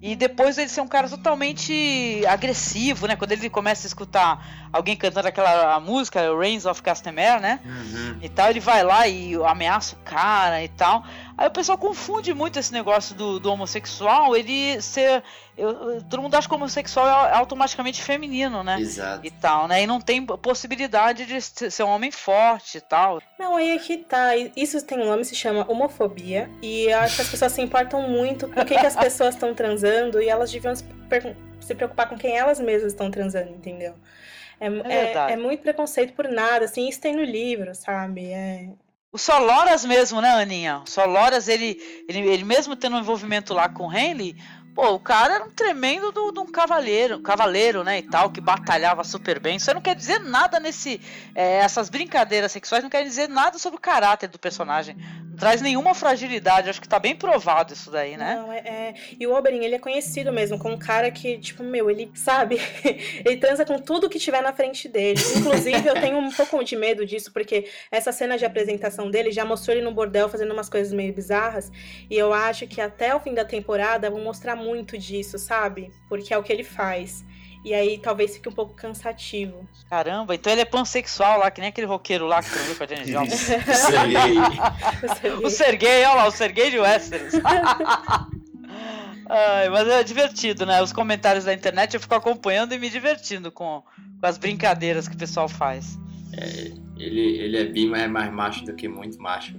E depois ele ser um cara totalmente agressivo, né? Quando ele começa a escutar alguém cantando aquela música, Reigns of Castamere, né? Uhum. E tal, ele vai lá e ameaça o cara e tal. Aí o pessoal confunde muito esse negócio do, do homossexual, ele ser. Eu, todo mundo acha que o homossexual é automaticamente feminino, né? Exato. E tal, né? E não tem possibilidade de ser um homem forte e tal. Não, aí aqui é tá. Isso tem um nome, se chama homofobia. E eu acho que as pessoas se importam muito com o que, que as pessoas estão transando e elas deviam se, se preocupar com quem elas mesmas estão transando, entendeu? É, é, é, é, muito preconceito por nada, assim, isso tem no livro, sabe? É, o Soloras mesmo, né, Aninha? O Soloras, ele, ele, ele mesmo tendo um envolvimento lá com o Henley, pô, o cara era um tremendo de um cavaleiro, cavaleiro, né, e tal, que batalhava super bem. Isso não quer dizer nada nesse... É, essas brincadeiras sexuais não querem dizer nada sobre o caráter do personagem traz nenhuma fragilidade. Acho que tá bem provado isso daí, né? Não, é, é... E o Oberyn, ele é conhecido mesmo como um cara que, tipo, meu, ele sabe, ele transa com tudo que tiver na frente dele. Inclusive, eu tenho um pouco de medo disso, porque essa cena de apresentação dele já mostrou ele no bordel fazendo umas coisas meio bizarras. E eu acho que até o fim da temporada vão mostrar muito disso, sabe? Porque é o que ele faz. E aí talvez fique um pouco cansativo. Caramba, então ele é pansexual lá, que nem aquele roqueiro lá que transou com a Jenny Jones. Serguei. o Serguei, olha lá, o Serguei de Westeros. Ai, mas é divertido, né? Os comentários da internet eu fico acompanhando e me divertindo com, com as brincadeiras que o pessoal faz. É, ele, ele é bi, mas é mais macho do que muito macho.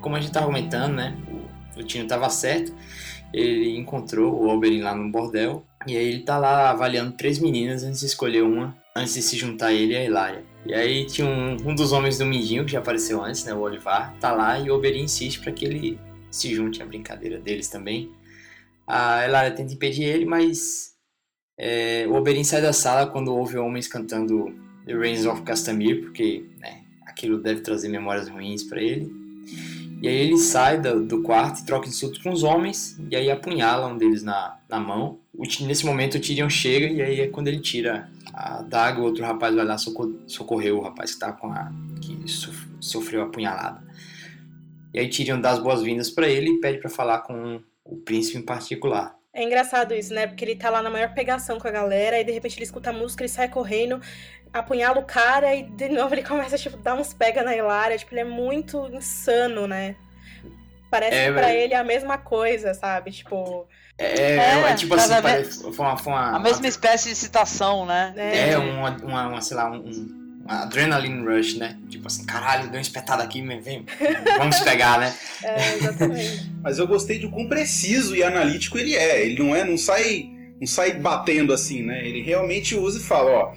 Como a gente tava comentando, né? O, Tino tava certo. Ele encontrou o Oberyn lá no bordel. E aí ele tá lá avaliando três meninas antes de escolher uma, antes de se juntar ele e a Hilária. E aí tinha um, um dos homens do Mindinho, que já apareceu antes, né? O Olivar, tá lá e o Oberyn insiste para que ele se junte à brincadeira deles também. A Hilária tenta impedir ele, mas é, o Oberyn sai da sala quando ouve homens cantando The Reigns of Castamere, porque né, aquilo deve trazer memórias ruins para ele. E aí ele sai do, do quarto e troca insultos com os homens, e aí apunhala um deles na, na mão. O, nesse momento o Tyrion chega, e aí é quando ele tira a daga, o outro rapaz vai lá socor socorrer o rapaz que tá com a. que sofreu a apunhalada. E aí Tyrion dá as boas-vindas para ele e pede para falar com o príncipe em particular. É engraçado isso, né? Porque ele tá lá na maior pegação com a galera, e de repente ele escuta a música, ele sai correndo, apunhala o cara, e de novo ele começa, tipo, dar uns pega na Hilária. Tipo, ele é muito insano, né? Parece é, que pra ele é a mesma coisa, sabe? Tipo. É, é, é tipo assim, parece, foi uma, foi uma, a mesma espécie de citação, né? É, é uma, uma, uma, sei lá, um, adrenaline rush, né? Tipo assim, caralho, deu uma espetada aqui, vem, vamos pegar, né? É, exatamente. Mas eu gostei do quão preciso e analítico ele é. Ele não é, não sai, não sai batendo assim, né? Ele realmente usa e fala, ó.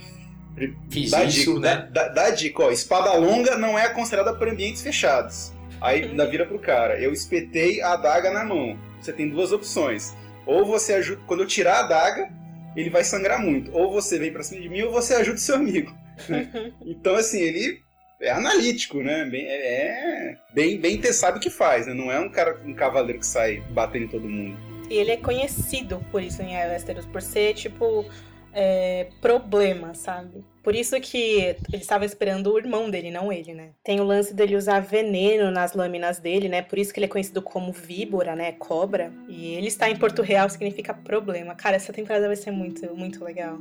Fiz dá isso, dica, né? Dá, dá, dica, ó, espada longa não é aconselhada para ambientes fechados. Aí ainda vira pro cara, eu espetei a adaga na mão. Você tem duas opções. Ou você ajuda, quando eu tirar a adaga, ele vai sangrar muito. Ou você vem pra cima de mim, ou você ajuda o seu amigo. então, assim, ele é analítico, né? Bem, é, é bem, bem ter sabe o que faz, né? Não é um cara, um cavaleiro que sai batendo em todo mundo. E ele é conhecido por isso em Westeros, por ser, tipo, é, problema, sabe? Por isso que ele estava esperando o irmão dele, não ele, né? Tem o lance dele usar veneno nas lâminas dele, né? Por isso que ele é conhecido como víbora, né? Cobra. E ele está em Porto Real significa problema. Cara, essa temporada vai ser muito, muito legal.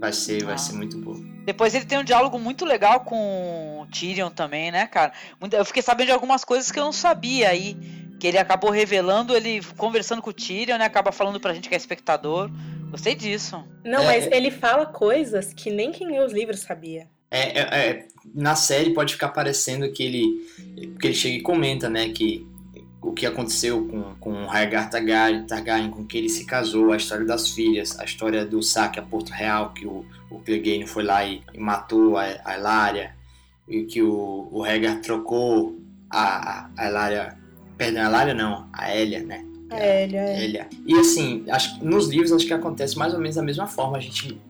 Vai ser, vai ah. ser muito bom. Depois ele tem um diálogo muito legal com o Tyrion também, né, cara? Eu fiquei sabendo de algumas coisas que eu não sabia aí. Que ele acabou revelando, ele conversando com o Tyrion, né? Acaba falando pra gente que é espectador. Gostei disso. Não, é, mas é. ele fala coisas que nem quem lê os livros sabia. É, é, é, na série pode ficar parecendo que ele. Porque ele chega e comenta, né? Que o que aconteceu com, com o Rhaegar Targaryen, com que ele se casou, a história das filhas, a história do saque a Porto Real, que o, o Clegane foi lá e, e matou a, a Elária. e que o, o trocou a, a Elária. Perdão, a Elária não, a Elia, né? A Elia, é. Elia. E assim, acho, nos livros acho que acontece mais ou menos da mesma forma. A gente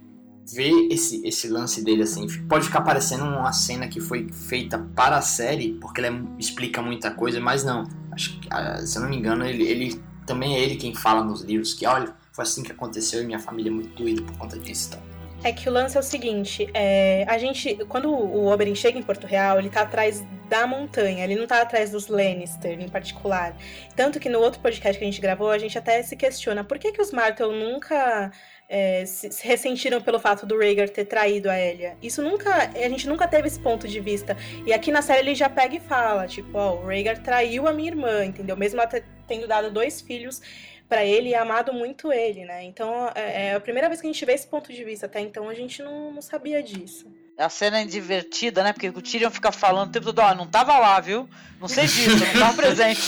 vê esse, esse lance dele assim. Pode ficar parecendo uma cena que foi feita para a série, porque ela explica muita coisa, mas não. Acho que, ah, se eu não me engano, ele, ele também é ele quem fala nos livros que, olha, foi assim que aconteceu e minha família é muito doída por conta disso. Então. É que o lance é o seguinte, é, a gente, quando o Oberyn chega em Porto Real, ele tá atrás da montanha, ele não tá atrás dos Lannister em particular. Tanto que no outro podcast que a gente gravou, a gente até se questiona por que, que os Martel nunca é, se, se, ressentiram pelo fato do Rhaegar ter traído a Elia. Isso nunca, a gente nunca teve esse ponto de vista. E aqui na série ele já pega e fala, tipo, ó, o Rhaegar traiu a minha irmã, entendeu? Mesmo ela tendo dado dois filhos para ele e amado muito ele, né? Então é, é, a primeira vez que a gente vê esse ponto de vista. Até então a gente não, não sabia disso. A cena é divertida, né? Porque o Tyrion fica falando o tempo todo, ó, oh, não tava lá, viu? Não sei disso, não tava presente.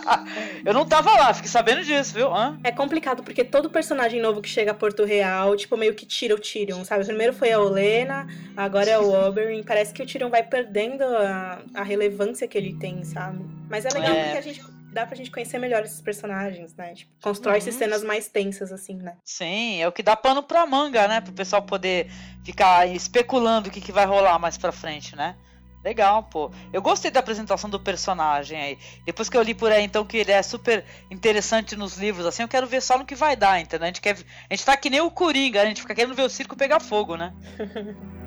eu não tava lá, fiquei sabendo disso, viu? Hã? É complicado, porque todo personagem novo que chega a Porto Real, tipo, meio que tira o Tyrion, sabe? Primeiro foi a Olena, agora é o Oberyn. Parece que o Tyrion vai perdendo a, a relevância que ele tem, sabe? Mas é legal é. porque a gente dá pra gente conhecer melhor esses personagens, né? Tipo, constrói uhum. cenas mais tensas, assim, né? Sim, é o que dá pano pra manga, né? Pro pessoal poder ficar especulando o que, que vai rolar mais pra frente, né? Legal, pô. Eu gostei da apresentação do personagem aí. Depois que eu li por aí, então, que ele é super interessante nos livros, assim, eu quero ver só no que vai dar, entendeu? A gente, quer, a gente tá que nem o Coringa, a gente fica querendo ver o circo pegar fogo, né?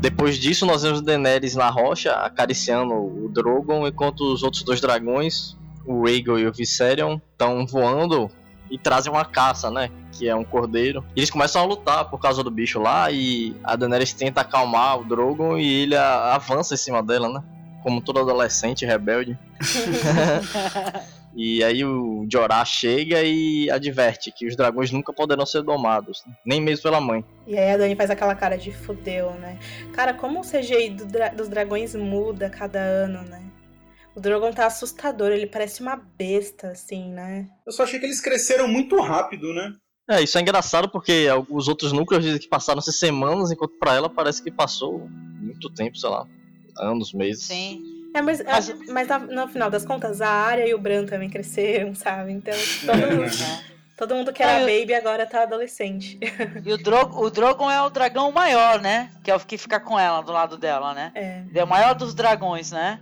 Depois disso, nós vemos Daenerys na rocha, acariciando o Drogon, enquanto os outros dois dragões, o Rhaegal e o Viserion, estão voando e trazem uma caça, né? Que é um cordeiro. E eles começam a lutar por causa do bicho lá e a Daenerys tenta acalmar o Drogon e ele avança em cima dela, né? Como todo adolescente rebelde. E aí o Jorah chega e adverte que os dragões nunca poderão ser domados, nem mesmo pela mãe. E aí a Dani faz aquela cara de fudeu, né? Cara, como o CGI do dra dos dragões muda cada ano, né? O Drogon tá assustador, ele parece uma besta, assim, né? Eu só achei que eles cresceram muito rápido, né? É, isso é engraçado porque os outros núcleos dizem que passaram-se semanas, enquanto para ela parece que passou muito tempo, sei lá, anos, meses. Sim. É, mas, mas, mas no final das contas, a área e o Bran também cresceram, sabe? Então, todo mundo, é. todo mundo que era ah, baby agora tá adolescente. E o, Dro o Drogon é o dragão maior, né? Que é o que fica com ela, do lado dela, né? É. Ele é o maior dos dragões, né?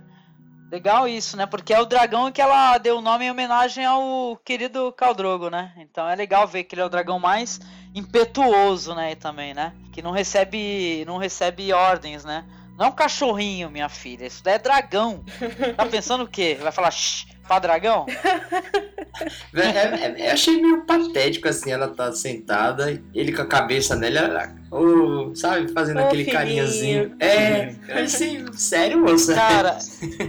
Legal isso, né? Porque é o dragão que ela deu o nome em homenagem ao querido Caldrogo, né? Então é legal ver que ele é o dragão mais impetuoso, né? também, né? Que não recebe, não recebe ordens, né? Não é um cachorrinho, minha filha. Isso daí é dragão. Tá pensando o quê? Vai falar shh pra dragão? É, é, é, achei meio patético assim, ela tá sentada, ele com a cabeça dela, oh, sabe, fazendo oh, aquele filhinho. carinhazinho. É, assim, sério, moça? Cara,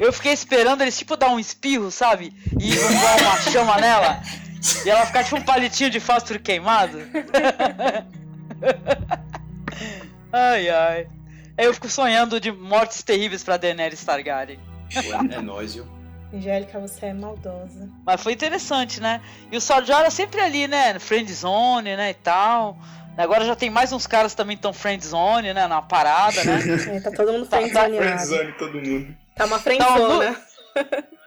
eu fiquei esperando eles tipo dar um espirro, sabe? E jogar uma chama nela. E ela ficar tipo um palitinho de fósforo queimado. ai, ai. Eu fico sonhando de mortes terríveis pra Daenerys Targaryen. É nóis, viu? Angélica, você é maldosa. Mas foi interessante, né? E o Sarjara sempre ali, né? Friend zone, né? E tal. Agora já tem mais uns caras também que estão friend zone, né? Na parada, né? É, tá todo mundo friend zone. Tá, friend zone todo mundo. Tá uma friend tá zone.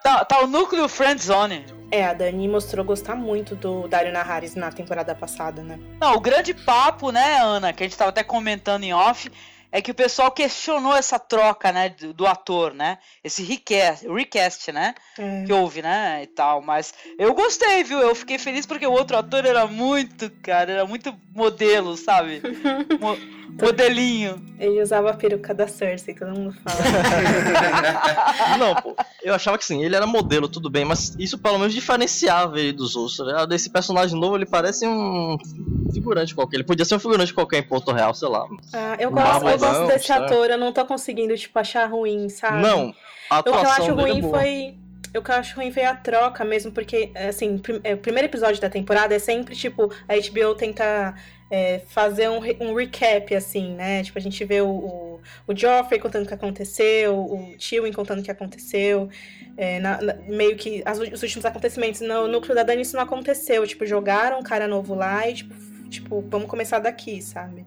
Tá, tá, o núcleo friend zone. É, a Dani mostrou gostar muito do Dario Naharis na temporada passada, né? Não, o grande papo, né, Ana, que a gente tava até comentando em off, é que o pessoal questionou essa troca, né, do, do ator, né? Esse recast, recast né? É. Que houve, né? E tal. Mas eu gostei, viu? Eu fiquei feliz porque o outro ator era muito, cara, era muito modelo, sabe? Mo modelinho. Ele usava a peruca da Cersei, todo mundo fala. Não, pô, eu achava que sim, ele era modelo, tudo bem, mas isso pelo menos diferenciava ele dos outros. Né? Desse personagem novo, ele parece um figurante qualquer. Ele podia ser um figurante qualquer em Porto Real, sei lá. Ah, eu gosto, eu gosto desse sabe? ator, eu não tô conseguindo, tipo, achar ruim, sabe? Não, a O que eu acho é ruim é foi o que eu acho ruim foi a troca mesmo, porque, assim, prim é, o primeiro episódio da temporada é sempre, tipo, a HBO tenta é, fazer um, um recap, assim, né? Tipo, a gente vê o, o, o Joffrey contando o que aconteceu, o Tywin contando o que aconteceu. É, na- na- meio que as- os últimos acontecimentos. No núcleo da Dani isso não aconteceu. Tipo, jogaram um cara novo lá e, tipo, tipo vamos começar daqui, sabe?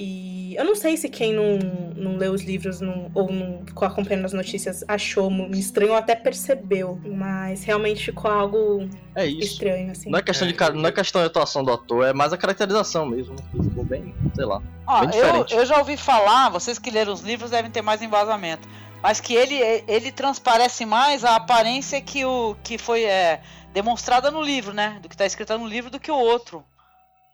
E eu não sei se quem não, não leu os livros não- ou não ficou acompanhando as notícias achou estranho ou até percebeu. Mas realmente ficou algo É isso. estranho, assim. Não é questão de ca- não é questão de atuação do ator, é mais a caracterização mesmo. que Ficou bem, sei lá. Ó, Bem eu, diferente. eu já ouvi falar, vocês que leram os livros devem ter mais embasamento, mas que ele, ele transparece mais a aparência que, o, que foi é, demonstrada no livro, né? Do que tá escrito no livro do que o outro.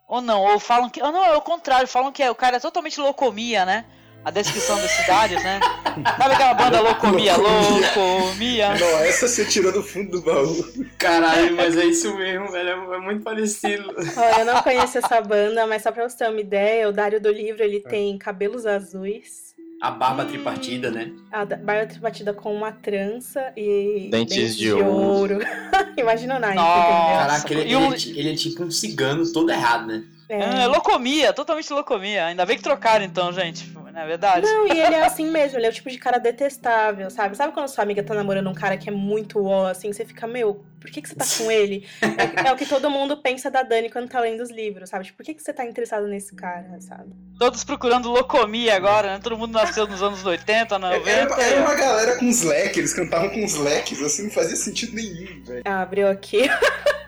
Ou não, ou falam que. Ah, não, é o contrário, falam que é- o cara é totalmente locomia, né? A descrição das cidades, né? Sabe aquela banda Locomia? Locomia. Não, essa você tirou do fundo do baú. Caralho, mas é isso mesmo, velho. É, é muito parecido. Ó, eu não conheço essa banda, mas só pra você ter uma ideia, o Dário do livro ele tem cabelos azuis, A barba tripartida, né? a barba tripartida com uma trança e Dentes de ouro. Imagina o Nike, Nossa. Caraca, ele, ele é ele é tipo um cigano todo errado, né? Entendeu? É, locomia, totalmente locomia. Ainda bem que trocaram então, gente. Não é verdade? Não, e ele é assim mesmo, ele é o tipo de cara detestável, sabe? Sabe quando sua amiga tá namorando um cara que é muito ó, assim, você fica, meu, por que, que você tá com ele? É, é o que todo mundo pensa da Dani quando tá lendo os livros, sabe? Tipo, por que, que você tá interessado nesse cara, sabe? Todos procurando locomia agora, né? Todo mundo nasceu nos anos 80, 90. Era, uma- era uma galera com os leques, eles cantavam com os leques, assim, não fazia sentido nenhum, velho. Ah, abriu aqui.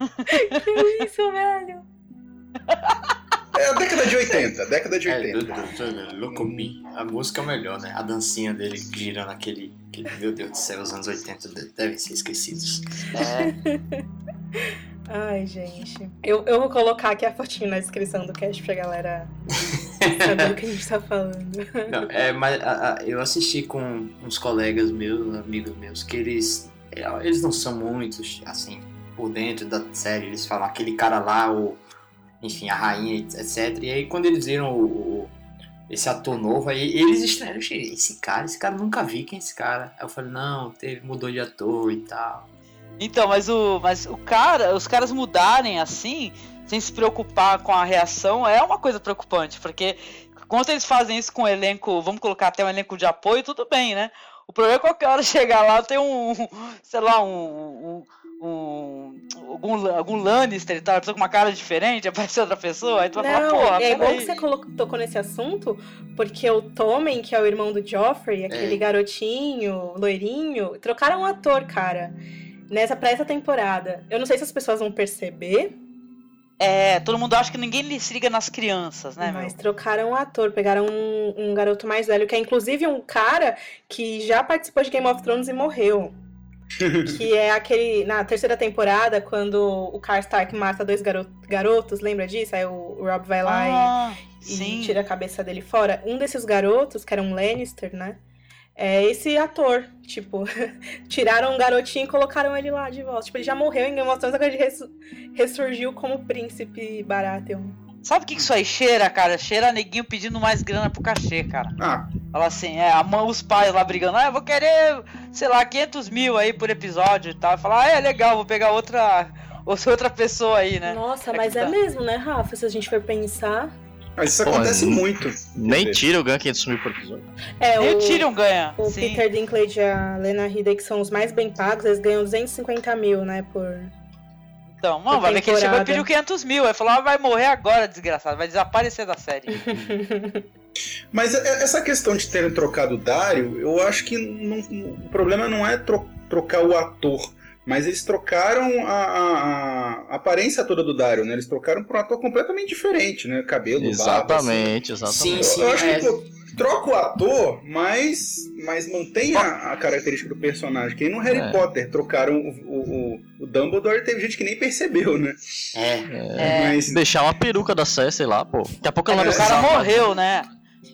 que isso, velho? É a década de 80, década de É, 80. do- do- Locomi. A música é o melhor, né? A dancinha dele girando aquele, aquele. Meu Deus do céu, os anos 80 de- devem ser esquecidos. É. Ai, gente. Eu, eu vou colocar aqui a fotinho na descrição do cast pra galera saber do que a gente tá falando. Não, é, mas a- a- eu assisti com uns colegas meus, amigos meus, que eles. é, Eles não são muitos, assim, por dentro da série. Eles falam aquele cara lá, o. Enfim, a rainha, etc. E aí quando eles viram o. o- esse ator novo, aí eles estranharam. Esse cara, esse cara nunca vi quem é esse cara. Aí eu falei, não, teve, mudou de ator e tal. Então, mas o, mas o cara, os caras mudarem assim, sem se preocupar com a reação, é uma coisa preocupante, porque quando eles fazem isso com o elenco, vamos colocar até um elenco de apoio, tudo bem, né? O problema é qualquer hora chegar lá tem um, sei lá, um, um, um- algum, algum Lannister e tal, uma pessoa com uma cara diferente, aparece outra pessoa, aí tu vai falar, Não, porra, é bom que você colo- tocou nesse assunto, porque o Tommen, que é o irmão do Joffrey, aquele É. garotinho, loirinho, trocaram o ator, cara. Nessa, pra essa temporada. Eu não sei se as pessoas vão perceber, É, todo mundo acha que ninguém se liga nas crianças, né, mas meu? trocaram o ator. Pegaram um, um garoto mais velho, que é inclusive um cara que já participou de Game of Thrones e morreu. Que é aquele. Na terceira temporada, quando o Stark mata dois garo- garotos, lembra disso? Aí o, o Rob vai lá e Ah, e sim. tira a cabeça dele fora. Um desses garotos, que era um Lannister, né? É esse ator. Tipo, tiraram um garotinho e colocaram ele lá de volta. Tipo, ele já morreu em Game of Thrones, agora ele ressu- ressurgiu como príncipe Baratheon. Sabe o que que isso aí cheira, cara? Cheira neguinho pedindo mais grana pro cachê, cara. Ah, Fala assim, é, a mãe, os pais lá brigando, ah, eu vou querer, sei lá, 500 mil aí por episódio e tal. Fala, ah, é legal, vou pegar outra, outra pessoa aí, né? Nossa, É mas é tá. mesmo, né, Rafa? Se a gente for pensar. mas isso Pô, acontece nem- muito. Nem tira o ganho 500 mil por episódio. É, Nem o, o Tyrion ganha, o sim. Peter Dinklage e a Lena Headey, que são os mais bem pagos, eles ganham 250 mil, né, por... Então, mano, vai ver que ele chegou e pediu 500 mil. Aí falou, ah, vai morrer agora, desgraçado, vai desaparecer da série. Mas essa questão de terem trocado o Dario, eu acho que não- o problema não é tro- trocar o ator, mas eles trocaram a, a- a aparência toda do Dario, né? Eles trocaram por um ator completamente diferente, né? Cabelo, barba, assim. Exatamente, Sim, exatamente. sim. Eu, eu acho é. que troca o ator, mas, mas mantém a, a característica do personagem. Que nem no Harry É. Potter trocaram o, o, o- o Dumbledore, teve gente que nem percebeu, né? É, É, Mas Deixar uma peruca da Cersei, sei lá, pô. Daqui a pouco ela mas vai o cara morreu, né?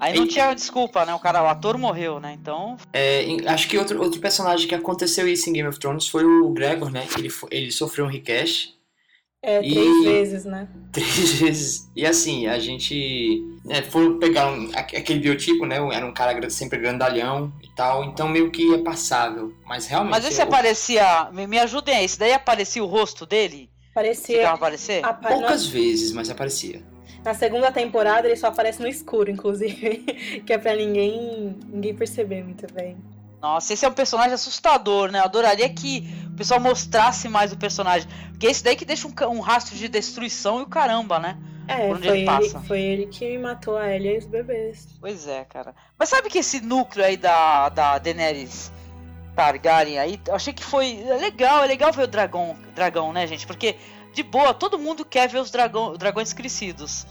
Aí não tinha desculpa, né? O cara, o ator morreu, né? Então, é, acho que outro, outro personagem que aconteceu isso em Game of Thrones foi o Gregor, né? Ele, ele sofreu um recash É, E- três vezes, né? três vezes. E assim, a gente né, foi pegar um- aque- aquele biotipo, né? Era um cara sempre grandalhão e tal, então meio que é passável. Mas realmente. mas esse eu- aparecia, me, me ajudem aí, esse daí aparecia o rosto dele? Parecia... Ficava aparecer? a pa- Poucas vezes, mas aparecia. Na segunda temporada ele só aparece no escuro, inclusive. que é pra ninguém, ninguém perceber muito bem. Nossa, esse é um personagem assustador, né? Eu adoraria que o pessoal mostrasse mais o personagem. Porque esse daí que deixa um, um rastro de destruição e o caramba, né? É, foi ele ele, foi ele que matou a Ellie e os bebês. Pois é, cara. Mas sabe que esse núcleo aí da, da Daenerys Targaryen aí, eu achei que foi é legal, é legal ver o dragão, dragão, né, gente? Porque, de boa, todo mundo quer ver os dragão, dragões crescidos.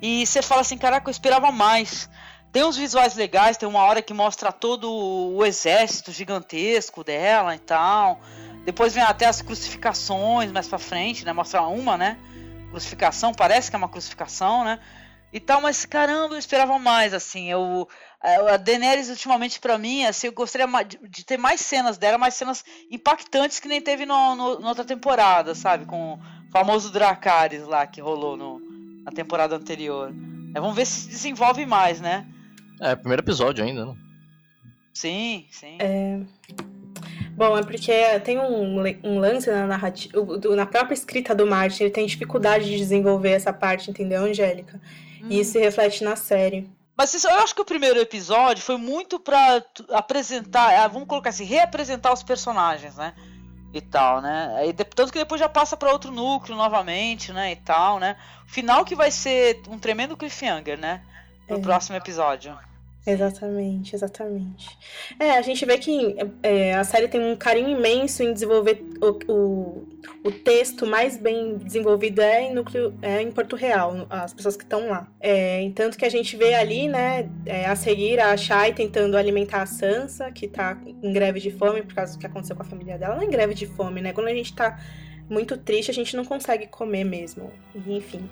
E você fala assim, caraca, eu esperava mais. Tem uns visuais legais, tem uma hora que mostra todo o exército gigantesco dela e tal. Depois vem até as crucificações mais pra frente, né? Mostra uma, né? Crucificação, parece que é uma crucificação, né? E tal, mas caramba, eu esperava mais, assim. Eu, a a Daenerys, ultimamente, pra mim, assim, eu gostaria de, ter mais cenas dela, mais cenas impactantes que nem teve na outra temporada, sabe? Com o famoso Dracarys lá que rolou no, na temporada anterior. É, vamos ver se desenvolve mais, né? É, primeiro episódio ainda, né? Sim, sim. É. Bom, é porque tem um, um lance na narrativa, na própria escrita do Martin, ele tem dificuldade de desenvolver essa parte, entendeu, Angélica? E isso se reflete na série. Mas isso, eu acho que o primeiro episódio foi muito pra tu- apresentar, ah, vamos colocar assim, reapresentar os personagens, né? E tal, né? De- tanto que depois já passa pra outro núcleo novamente, né? E tal, né? O final que vai ser um tremendo cliffhanger, né? No É. próximo episódio. Exatamente, exatamente. É, a gente vê que é, a série tem um carinho imenso em desenvolver o, o, o texto mais bem desenvolvido é em núcleo, é em Porto Real, as pessoas que estão lá. É, tanto que a gente vê ali, né, é, a seguir a Shai tentando alimentar a Sansa, que tá em greve de fome por causa do que aconteceu com a família dela. Não é em greve de fome, né? Quando a gente tá muito triste, a gente não consegue comer mesmo. Enfim.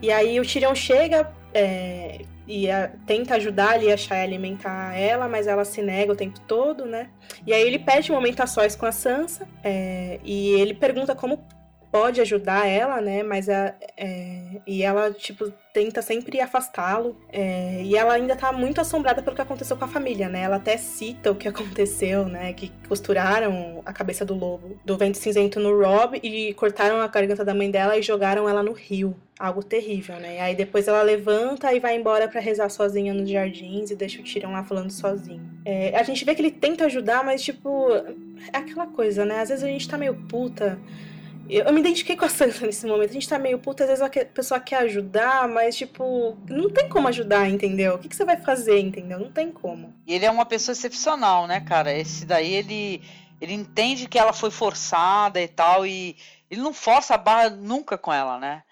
E aí o Tyrion chega é, e a- tenta ajudar ali a Shai a alimentar ela, mas ela se nega o tempo todo, né? E aí ele pede um momento a sós com a Sansa é, e ele pergunta como pode ajudar ela, né? Mas a, é, e ela tipo tenta sempre afastá-lo é, e ela ainda tá muito assombrada pelo que aconteceu com a família, né? Ela até cita o que aconteceu, né? Que costuraram a cabeça do lobo do vento cinzento no Rob e cortaram a garganta da mãe dela e jogaram ela no rio. Algo terrível, né? E aí depois ela levanta e vai embora pra rezar sozinha nos jardins e deixa o Tyrion lá falando sozinho. É, a gente vê que ele tenta ajudar, mas tipo, é aquela coisa, né? Às vezes a gente tá meio puta. Eu, eu me identifiquei com a Sansa nesse momento. A gente tá meio puta, às vezes a pessoa quer ajudar, mas tipo, não tem como ajudar, entendeu? O que, que você vai fazer, entendeu? Não tem como. E ele é uma pessoa excepcional, né, cara? Esse daí, ele, ele entende que ela foi forçada e tal, e ele não força a barra nunca com ela, né?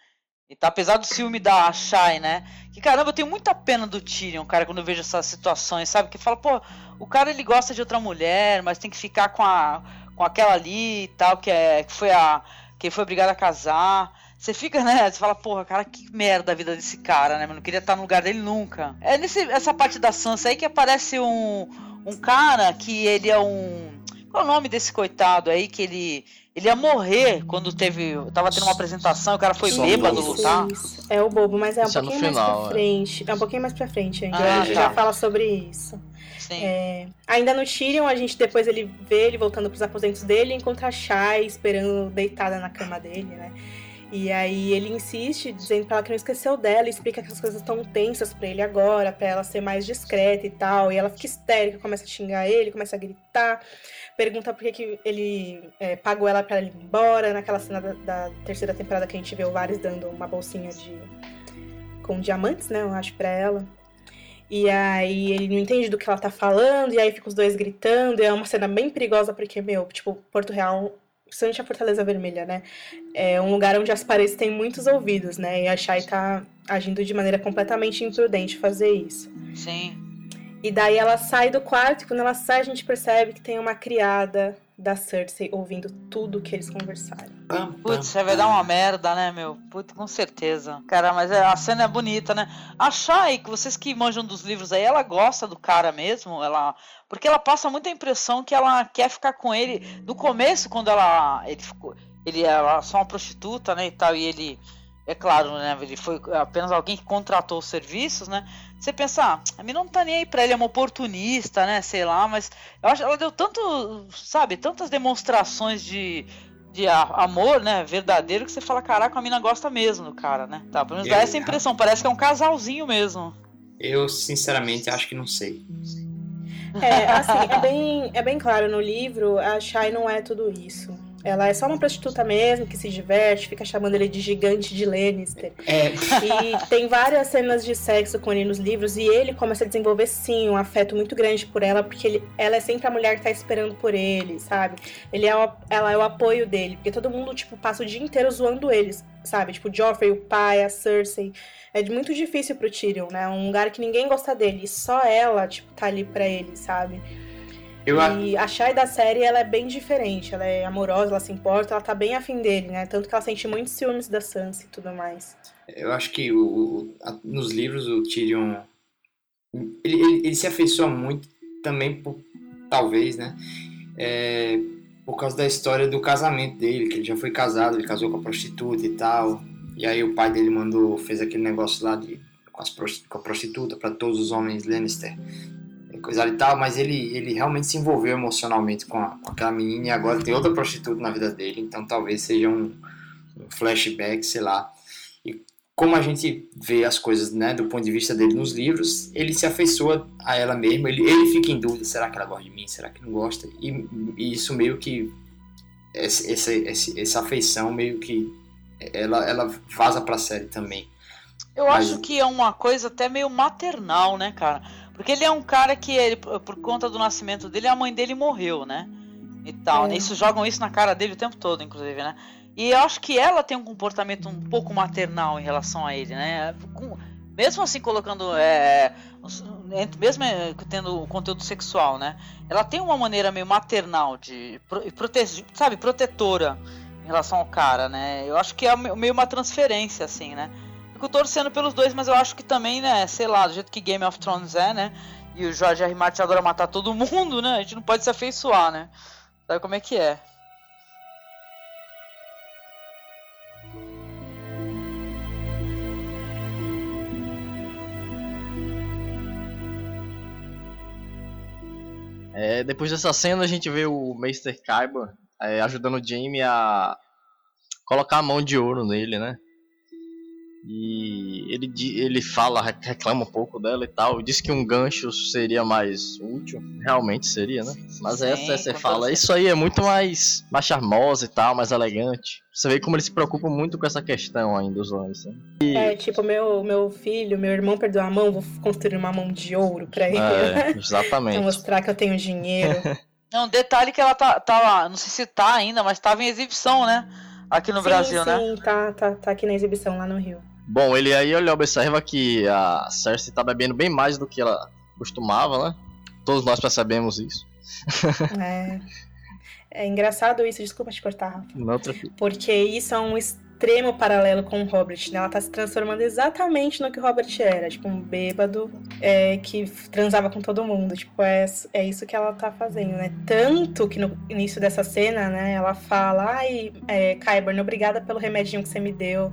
E tá, apesar do ciúme da Shai, né? Que caramba, eu tenho muita pena do Tyrion, cara, quando eu vejo essas situações, sabe? Que fala, pô, o cara ele gosta de outra mulher, mas tem que ficar com, a, com aquela ali e tal, que, é, que foi a. que foi obrigada a casar. Você fica, né? Você fala, porra, cara, que merda a vida desse cara, né? Mas não queria estar no lugar dele nunca. É nesse, essa parte da Sansa aí que aparece um, um cara que ele é um. Qual é o nome desse coitado aí? Que ele. Ele ia morrer quando teve. Tava tendo uma apresentação, o cara foi Só bêbado isso, lutar. Isso. É o bobo, mas é um Isso é no pouquinho final, mais é. pra frente. É um pouquinho mais pra frente ainda. Ah, a gente tá. já fala sobre isso. Sim. É, ainda no Tyrion, a gente depois ele vê ele voltando pros aposentos dele e encontra a Shai esperando deitada na cama dele, né? E aí ele insiste, dizendo pra ela que não esqueceu dela, explica que as coisas estão tensas pra ele agora, pra ela ser mais discreta e tal. E ela fica histérica, começa a xingar ele, começa a gritar, pergunta por que, que ele é, pagou ela pra ela ir embora. Naquela cena da, da terceira temporada que a gente vê o Varys dando uma bolsinha de com diamantes, né? Eu acho pra ela. E aí ele não entende do que ela tá falando, e aí fica os dois gritando, e é uma cena bem perigosa, porque, meu, tipo, Porto Real, principalmente a Fortaleza Vermelha, né? É um lugar onde as paredes têm muitos ouvidos, né? E a Shai tá agindo de maneira completamente imprudente fazer isso. Sim. E daí ela sai do quarto, e quando ela sai, a gente percebe que tem uma criada da Cersei ouvindo tudo que eles conversaram. Putz, você vai dar uma merda, né, meu? Putz, com certeza. Cara, mas é- a cena é bonita, né? A Shai, que vocês que manjam dos livros aí, ela gosta do cara mesmo, ela... Porque ela passa muita impressão que ela quer ficar com ele. No começo, quando ela... Ele ficou... Ele era só uma prostituta, né, e tal, e ele... É claro, né? Ele foi apenas alguém que contratou os serviços, né? Você pensa, ah, a mina não tá nem aí pra ele, é uma oportunista, né? Sei lá, mas eu acho ela deu tanto, sabe, tantas demonstrações de de amor, né, verdadeiro, que você fala, caraca, a mina gosta mesmo do cara, né? Tá, pelo menos dá essa impressão, parece que é um casalzinho mesmo. Eu, sinceramente, acho que não sei. É, assim, é bem, é bem claro no livro, a Shai não é tudo isso. Ela é só uma prostituta mesmo, que se diverte, fica chamando ele de gigante de Lannister. É. E tem várias cenas de sexo com ele nos livros, e ele começa a desenvolver, sim, um afeto muito grande por ela, porque ele, ela é sempre a mulher que tá esperando por ele, sabe? Ele é o, ela é o apoio dele, porque todo mundo, tipo, passa o dia inteiro zoando eles, sabe? Tipo, Joffrey, o pai, a Cersei. É muito difícil pro Tyrion, né? Um lugar que ninguém gosta dele, e só ela, tipo, tá ali pra ele, sabe? Eu, E a Shai da série, ela é bem diferente. Ela é amorosa, ela se importa, ela tá bem afim dele, né? Tanto que ela sente muitos ciúmes da Sansa e tudo mais. eu acho que o, o- nos livros o Tyrion. Ele, ele, ele se afeiçoa muito também, por, talvez, né? É, por causa da história do casamento dele, que ele já foi casado, ele casou com a prostituta e tal. E aí o pai dele mandou, fez aquele negócio lá de, com, as com a prostituta para todos os homens Lannister. Coisa e tal, mas ele, ele realmente se envolveu emocionalmente com, a- com aquela menina e agora tem outra prostituta na vida dele, então talvez seja um, um flashback, sei lá. E como a gente vê as coisas né, do ponto de vista dele nos livros, ele se afeiçoa a ela mesma, ele, ele fica em dúvida, será que ela gosta de mim, será que não gosta? E, e isso meio que, essa, essa, essa, essa afeição meio que, ela, ela vaza pra série também. Eu Mas- acho que é uma coisa até meio maternal, né, cara? Porque ele é um cara que, ele, por conta do nascimento dele, a mãe dele morreu, né? E tal. É. Isso jogam isso na cara dele o tempo todo, inclusive, né? E eu acho que ela tem um comportamento um pouco maternal em relação a ele, né? Com- mesmo assim, colocando. É, mesmo é, tendo conteúdo sexual, né? Ela tem uma maneira meio maternal de. pro- prote- sabe, protetora em relação ao cara, né? Eu acho que é me- meio uma transferência, assim, né? Fico torcendo pelos dois, mas eu acho que também, né, sei lá, do jeito que Game of Thrones é, né? E o George R. Martin adora matar todo mundo, né? A gente não pode se afeiçoar, né? Sabe como é que é? É, depois dessa cena a gente vê o Meister Kaiba é, ajudando o Jamie a colocar a mão de ouro nele, né? E ele, ele fala, re- reclama um pouco dela e tal, diz que um gancho seria mais útil, realmente seria, né? Mas Sim, essa você fala, isso aí é muito mais, mais charmosa e tal, mais elegante. Você vê como ele se preocupa muito com essa questão ainda, os homens, né? É, tipo, meu, meu filho, meu irmão perdeu a mão, vou construir uma mão de ouro pra ele. É, pra exatamente. mostrar que eu tenho dinheiro. Não, detalhe que ela tá, tá lá, não sei se tá ainda, mas tava em exibição, né? Aqui no sim, Brasil, sim, né? tá, tá, tá aqui na exibição lá no Rio. Bom, ele aí ele observa que a Cersei tá bebendo bem mais do que ela costumava, né? Todos nós percebemos isso. É. É engraçado isso, desculpa te cortar, Rafa. Não, tranquilo. Porque isso é um extremo paralelo com o Robert, né? Ela tá se transformando exatamente no que o Robert era, tipo, um bêbado é, que transava com todo mundo. Tipo, é, é isso que ela tá fazendo, né? Tanto que no início dessa cena, né, ela fala, ai, é, Kyburn, obrigada pelo remedinho que você me deu.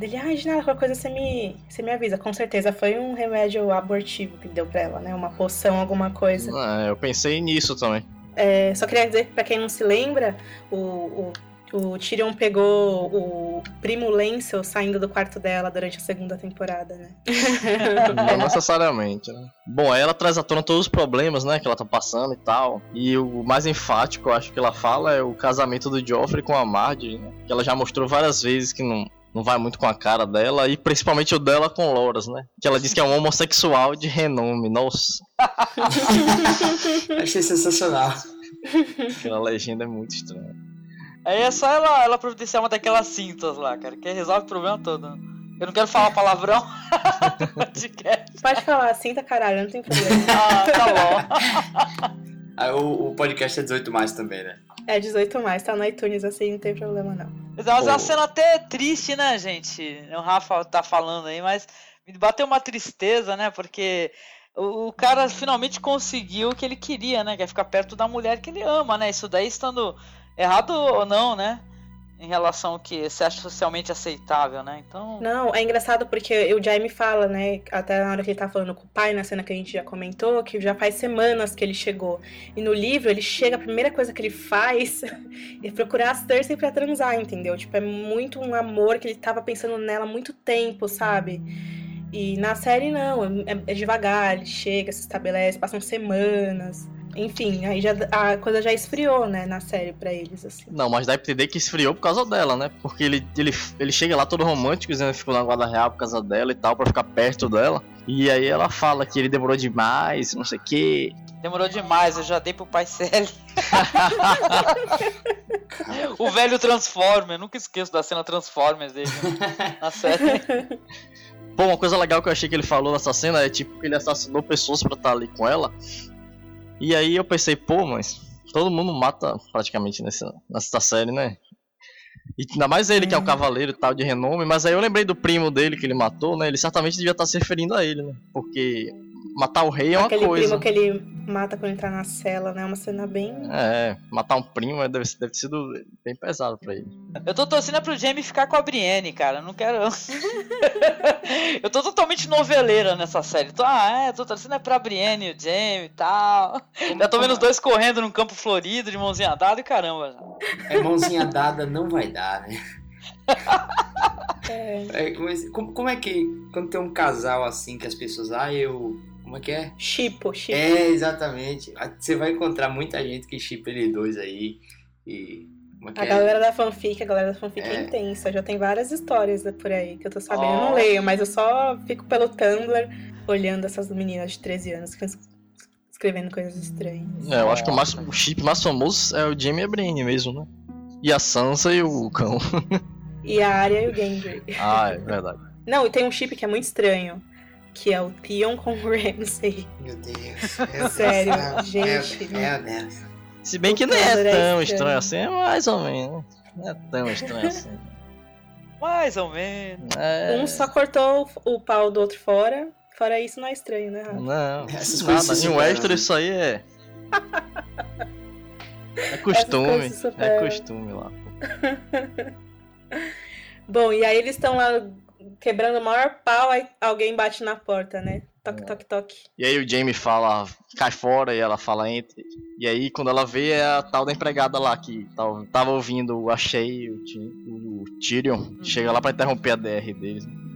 Dele, ai, de nada, qualquer coisa você me, você me avisa. Com certeza foi um remédio abortivo que ele deu pra ela, né? Uma poção, alguma coisa. Ah, eu pensei nisso também. É, só queria dizer que, pra quem não se lembra, o, o, o Tyrion pegou o primo Lancel saindo do quarto dela durante a segunda temporada, né? Não necessariamente, né? Bom, aí ela traz à tona todos os problemas, né, que ela tá passando e tal. E o mais enfático, eu acho que ela fala, é o casamento do Joffrey com a Marge, né? Que ela já mostrou várias vezes que não, não vai muito com a cara dela, e principalmente o dela com Loras, né? Que ela diz que é um homossexual de renome. Nossa, Achei sensacional. aquela legenda é muito estranha. Aí é só ela, ela providenciar uma daquelas cintas lá, cara, que resolve o problema todo. Eu não quero falar palavrão. Podcast. Pode falar, sinta caralho, não tem problema. ah, tá bom. Aí o, o podcast é 18 mais também, né? É 18 mais, tá no iTunes assim, não tem problema não. Mas é uma cena até triste, né, gente? O Rafa tá falando aí, mas me bateu uma tristeza, né? Porque o, o cara finalmente conseguiu o que ele queria, né? Que é ficar perto da mulher que ele ama, né? Isso daí estando errado ou não, né? Em relação ao que você acha socialmente aceitável, né? Então. Não, é engraçado porque o Jaime fala, né? Até na hora que ele tá falando com o pai, na cena que a gente já comentou, que já faz semanas que ele chegou. E no livro, ele chega, a primeira coisa que ele faz é procurar a Cersei pra transar, entendeu? Tipo, é muito um amor que ele tava pensando nela há muito tempo, sabe? E na série, não, é, é devagar, ele chega, se estabelece, passam semanas. Enfim, aí já, a coisa já esfriou, né, na série pra eles, assim. Não, mas dá pra entender que esfriou por causa dela, né? Porque ele, ele, ele chega lá todo romântico, dizendo que ficou na guarda real por causa dela e tal, pra ficar perto dela. E aí ela fala que ele demorou demais, não sei o quê. Demorou demais, eu já dei pro pai Celi. o velho Transformer, nunca esqueço da cena Transformers dele né? na série. Pô, uma coisa legal que eu achei que ele falou nessa cena é tipo que ele assassinou pessoas pra estar ali com ela. E aí eu pensei, pô, mas todo mundo mata praticamente nessa, nessa série, né? E ainda mais ele, que é o cavaleiro e tal, de renome, mas aí eu lembrei do primo dele que ele matou, né? Ele certamente devia estar se referindo a ele, né? Porque matar o rei é uma Aquele coisa. primo que ele mata quando entrar na cela, né? Uma cena bem. É, matar um primo é, deve, deve ter sido bem pesado pra ele. Eu tô torcendo pro Jamie ficar com a Brienne, cara. Eu não quero. eu tô totalmente noveleira nessa série. Tô, ah, é, tô torcendo é pra Brienne e o Jamie e tal. Já tô vendo os dois correndo num campo florido, de mãozinha dada e caramba. É mãozinha dada não vai dar, né? É, É, mas como, como é que quando tem um casal assim que as pessoas, ah, eu. Como é que é? Chipo, chipo. É, exatamente. Ah, Você vai encontrar muita gente que chipa eles dois aí. E. Como é que A é? galera da fanfic, a galera da fanfic é. É. intensa. Já tem várias histórias por aí que eu tô sabendo. Eu Ó. não leio, mas eu só fico pelo Tumblr olhando essas meninas de 13 anos que ficam escrevendo coisas estranhas. É, eu acho que o, mais, o chip mais famoso é o Jamie e a Brienne mesmo, né? E a Sansa e o cão. E a Arya e o Gendry. ah, é verdade. Não, e tem um chip que é muito estranho. Que é o Theon com o Ramsay. Meu Deus. Meu Deus Sério, do céu. gente, Meu, meu Deus. Se bem que O nem é é tão estranho. estranho assim, é mais ou menos. Não é tão estranho assim. Mais ou menos. É... Um só cortou o pau do outro fora. Fora isso, não é estranho, né, Rafa? Não, Essas coisas Em Westeros né? isso aí é. É costume. É costume lá. Bom, e aí eles estão lá quebrando o maior pau, aí alguém bate na porta, né? É. Toque, toque, toque. E aí o Jamie fala, cai fora, e ela fala, entre. E aí quando ela vê é a tal da empregada lá que tava, tava ouvindo o Achei e o, o Tyrion. Chega lá pra interromper a DR deles. né?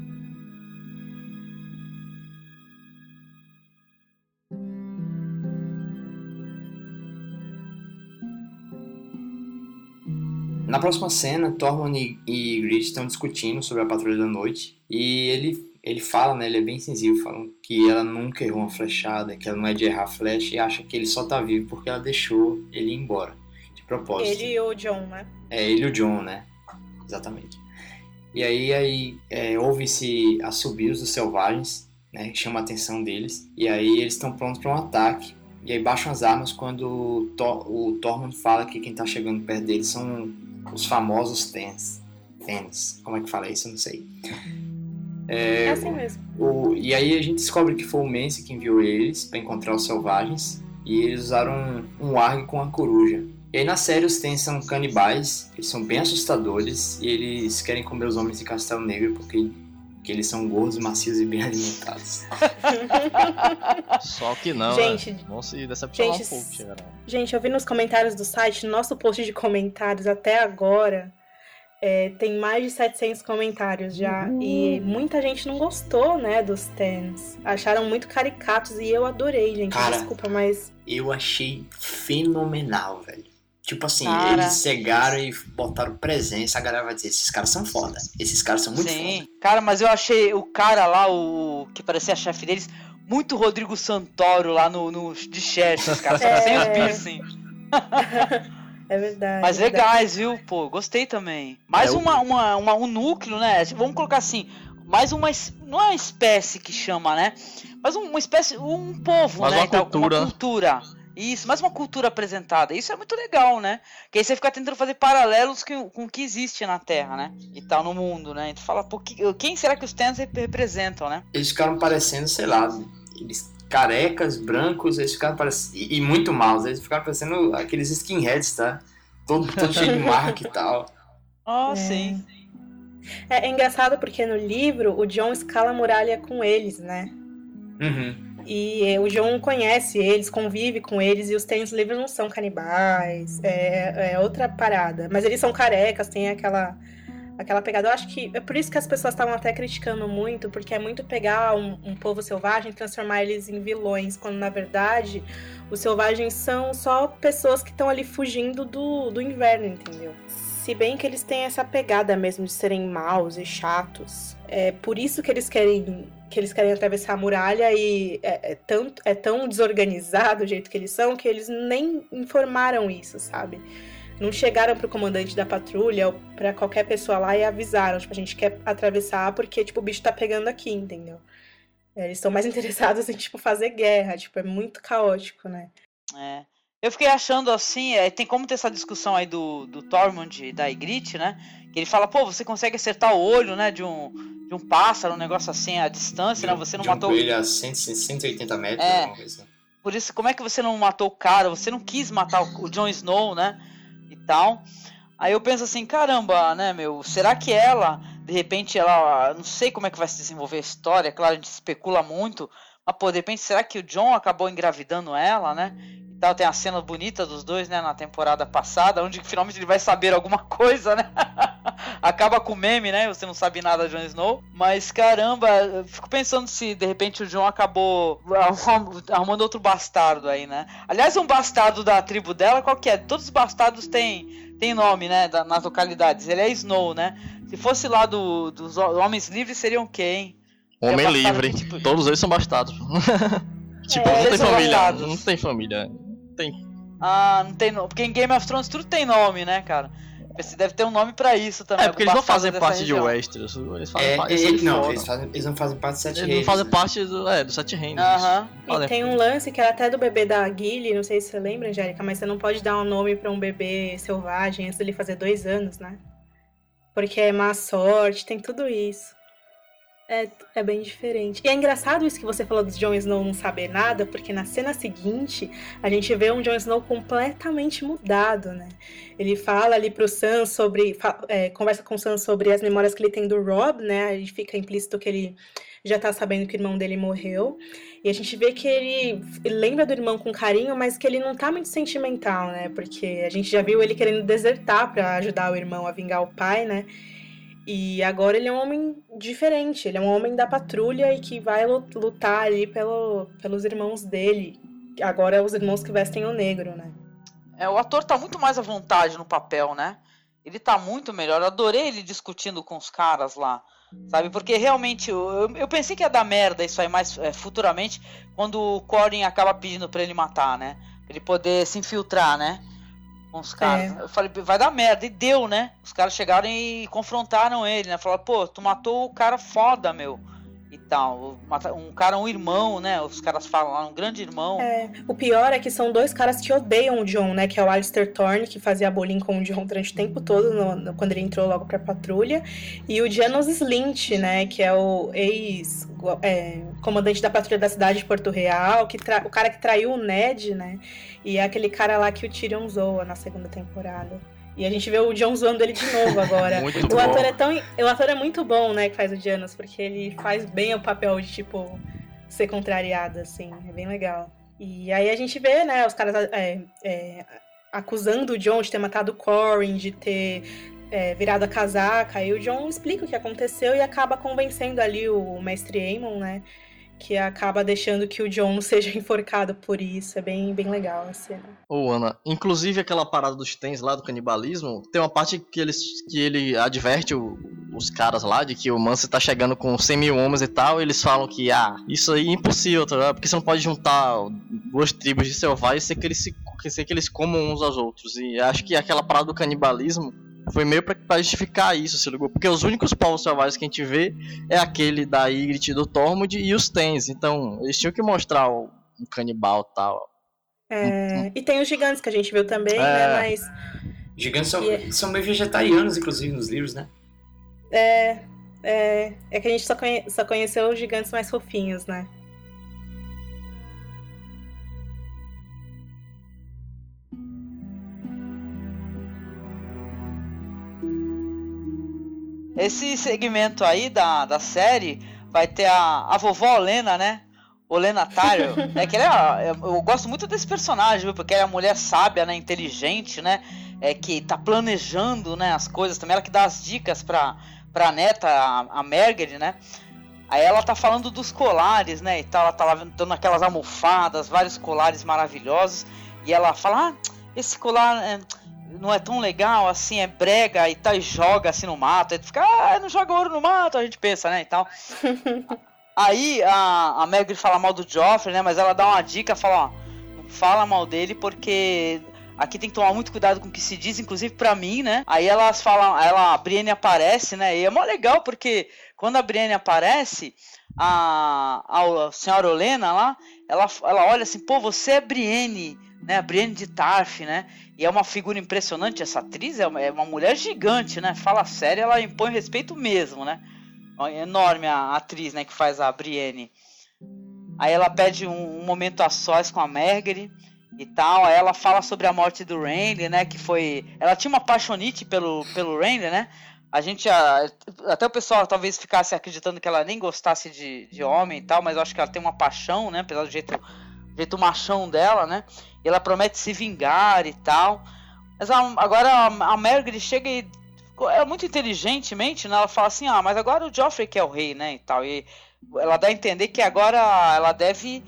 Na próxima cena, Tormund e, Grit estão discutindo sobre a Patrulha da Noite. E ele, ele fala, né? Ele é bem sensível, falando que ela nunca errou uma flechada, que ela não é de errar flecha e acha que ele só tá vivo porque ela deixou ele ir embora. De propósito. Ele e o John, né? É ele e o John, né? Exatamente. E aí, aí é, houve-se assobios dos selvagens, né? Que chama a atenção deles. E aí eles estão prontos para um ataque. E aí baixam as armas quando o, o Tormund fala que quem tá chegando perto deles são os famosos Tens. Tens. Como é que fala isso? Eu não sei. É assim mesmo. O- e aí a gente descobre que foi o Mance que enviou eles para encontrar os selvagens. E eles usaram um, um argue com a coruja. E aí na série os Tens são canibais, eles são bem assustadores e eles querem comer os homens de Castelo Negro porque, porque eles são gordos, macios e bem alimentados. Só que não, Gente, né? Vão se decepcionar gente, um pouco, chegar lá. Gente, eu vi nos comentários do site, no nosso post de comentários até agora, é, tem mais de 700 comentários já. E muita gente não gostou, né, dos tens. Acharam muito caricatos e eu adorei, gente. Cara. Desculpa, mas Eu achei fenomenal, velho. Tipo assim, Cara. eles cegaram e botaram presença, a galera vai dizer, esses caras são foda. Esses caras são muito Sim. foda. Cara, mas eu achei o cara lá, o que parecia chefe deles, muito Rodrigo Santoro lá no, no de Chester, cara. Só que sem os É. piercing. é verdade. Mas é verdade. legais, viu? Pô, gostei também. Mais É, uma, uma, uma- um núcleo, né? Vamos colocar assim. Mais uma. Não é uma espécie que chama, né? Mas um- uma espécie. Um povo, Mais né? uma cultura, né? Uma cultura. Isso, mais uma cultura apresentada. Isso é muito legal, né? Que aí você fica tentando fazer paralelos com, com o que existe na Terra, né? E tal, no mundo, né? E tu fala, pô, que- quem será que os Tens rep- representam, né? Eles ficaram parecendo, sei lá, eles carecas, brancos, eles ficaram parecendo. E, e muito maus, eles ficaram parecendo aqueles skinheads, tá? Todo, todo cheio de marca e tal. Oh, É. sim. É, é engraçado porque no livro o John escala a muralha com eles, né? Uhum. E é, o John conhece eles, convive com eles, e os Tênis livres não são canibais, é, é outra parada. Mas eles são carecas, tem aquela, aquela pegada. Eu acho que é por isso que as pessoas estavam até criticando muito, porque é muito pegar um, um povo selvagem e transformar eles em vilões, quando na verdade os selvagens são só pessoas que estão ali fugindo do, do inverno, entendeu? Se bem que eles têm essa pegada mesmo de serem maus e chatos. É por isso que eles querem que eles querem atravessar a muralha e é, é tanto, é tão desorganizado o jeito que eles são que eles nem informaram isso, sabe? Não chegaram pro comandante da patrulha ou pra qualquer pessoa lá e avisaram, tipo, a gente quer atravessar porque, tipo, o bicho tá pegando aqui, entendeu? É, Eles estão mais interessados em, tipo, fazer guerra, tipo, é muito caótico, né? É. Eu fiquei achando assim, é, tem como ter essa discussão aí do, do Tormund e da Ygritte, né? Que ele fala, pô, você consegue acertar o olho, né, de um, de um pássaro, um negócio assim à distância, né? Você não de um matou. coelho a 100, 180 metros, É. coisa. Por isso, como é que você não matou o cara? Você não quis matar o, o Jon Snow, né? E tal. Aí eu penso assim, caramba, né, meu? Será que ela, de repente, ela. Não sei como é que vai se desenvolver a história, claro, a gente especula muito. Mas, pô, de repente, será que o John acabou engravidando ela, né? Tal, tem a cena bonita dos dois, né, na temporada passada, onde finalmente ele vai saber alguma coisa, né? Acaba com o meme, né? Você não sabe nada de Jon Snow. Mas caramba, eu fico pensando se de repente o Jon acabou arrum- arrumando outro bastardo aí, né? Aliás, um bastardo da tribo dela, qual que é? Todos os bastardos têm, têm nome, né? da- nas localidades. Ele é Snow, né? Se fosse lá do, dos ho- homens livres, seriam quem? Homem É livre. de tipo- Todos eles são bastardos. tipo, É, não tem família. Não tem família. Não tem. Ah, não tem nome. Porque em Game of Thrones tudo tem nome, né, cara? Você deve ter um nome pra isso também. É, porque eles não fazem parte de região. Westeros. Eles fazem É, parte ele- eles de não, eles, fazem, eles não fazem parte de sete Eles reis. não fazem né? parte do, é, dos sete reinos. Aham. E Fazem tem um lance que era até do bebê da Gilly, não sei se você lembra, Angélica, mas você não pode dar um nome pra um bebê selvagem antes dele fazer dois anos, né? Porque é má sorte, tem tudo isso. É, é bem diferente. E é engraçado isso que você falou do Jon Snow não saber nada, porque na cena seguinte a gente vê um Jon Snow completamente mudado, né? Ele fala ali pro Sam sobre. é, conversa com o Sam sobre as memórias que ele tem do Rob, né? Aí fica implícito que ele já tá sabendo que o irmão dele morreu. E a gente vê que ele, lembra do irmão com carinho, mas que ele não tá muito sentimental, né? Porque a gente já viu ele querendo desertar pra ajudar o irmão a vingar o pai, né? E agora ele é um homem diferente, ele é um homem da patrulha e que vai lu- lutar ali pelo, pelos irmãos dele. Agora os irmãos que vestem o negro, né? É, o ator tá muito mais à vontade no papel, né? Ele tá muito melhor. Eu adorei ele discutindo com os caras lá, sabe? Porque realmente eu, eu- pensei que ia dar merda isso aí mais é, futuramente, quando o Corin acaba pedindo pra ele matar, né? Pra ele poder se infiltrar, né? Com os caras. Eu falei, vai dar merda. E deu, né? Os caras chegaram e confrontaram ele, né? Falaram, pô, tu matou o cara foda, meu. E tal. Um cara, um irmão, né? Os caras falam um grande irmão. É, o pior é que são dois caras que odeiam o John, né? Que é o Alistair Thorne, que fazia bullying com o John durante o tempo todo, no- no- quando ele entrou logo pra patrulha. E o Janos Slint, né? Que é o ex-comandante da patrulha da cidade de Porto Real, que tra- o cara que traiu o Ned, né? E é aquele cara lá que o Tyrion zoa na segunda temporada. E a gente vê o John zoando ele de novo agora. Muito O bom. ator, é tão, o ator é muito bom, né, que faz o Janus, porque ele faz bem o papel de, tipo, ser contrariado, assim. É bem legal. E aí a gente vê, né, os caras é, é, acusando o John de ter matado o Corin, de ter é, virado a casaca. Aí o John explica o que aconteceu e acaba convencendo ali o mestre Aemon, né, que acaba deixando que o John seja enforcado por isso. É bem, bem legal a cena. Ô, Ana, inclusive aquela parada dos tens lá do canibalismo, tem uma parte que, eles, que ele adverte o- os caras lá de que o Mance tá chegando com 100 mil homens e tal, e eles falam que, ah, isso aí é impossível, tá? Porque você não pode juntar duas tribos de selvagens sem que eles, se, sem que eles comam uns aos outros. E acho que aquela parada do canibalismo foi meio pra, justificar isso, se ligou? Porque os únicos povos selvagens que a gente vê é aquele da Ygritte e do Tormund e os tens. Então, eles tinham que mostrar o, um canibal e tal. É, e tem os gigantes que a gente viu também, É. né, mas... Gigantes são, E- são meio vegetarianos, inclusive, nos livros, né? É, é, é que a gente só, conhe- só conheceu os gigantes mais fofinhos, né? Esse segmento aí da, da série vai ter a, a vovó Olena, né? Olena Tyro, é que ela é, eu gosto muito desse personagem, viu? Porque ela é uma mulher sábia, né? Inteligente, né? É, que tá planejando, né? As coisas também. Ela que dá as dicas pra, pra neta, a, a Margaret, né? Aí ela tá falando dos colares, né? E tal, ela tá lá dando aquelas almofadas, vários colares maravilhosos. E ela fala: Ah, esse colar é, não é tão legal, assim, é brega e tal, e joga assim no mato. Aí tu fica, ah, não joga ouro no mato, a gente pensa, né? E tal. Aí a, a Meg fala mal do Joffrey, né? Mas ela dá uma dica, fala, ó, não fala mal dele porque aqui tem que tomar muito cuidado com o que se diz, inclusive para mim, né? Aí elas falam, ela, a Brienne aparece, né? E é mó legal porque quando a Brienne aparece, a, a, a senhora Olena lá, ela, ela olha assim, pô, você é Brienne, né? A Brienne de Tarf, né? E é uma figura impressionante, essa atriz é uma, é uma mulher gigante, né? Fala sério, ela impõe respeito mesmo, né? É enorme a atriz, né, que faz a Brienne. Aí ela pede um, um momento a sós com a Margaery e tal. Aí ela fala sobre a morte do Renly, né, que foi... Ela tinha uma paixonite pelo, pelo Renly, né? A gente, a, até o pessoal talvez ficasse acreditando que ela nem gostasse de, de homem e tal, mas eu acho que ela tem uma paixão, né, apesar do jeito, jeito machão dela, né? E ela promete se vingar e tal. Mas a, agora a, a Margaery chega e é muito inteligentemente, né? Ela fala assim, ah, mas agora o Joffrey que é o rei, né? E tal. E ela dá a entender que agora ela deve.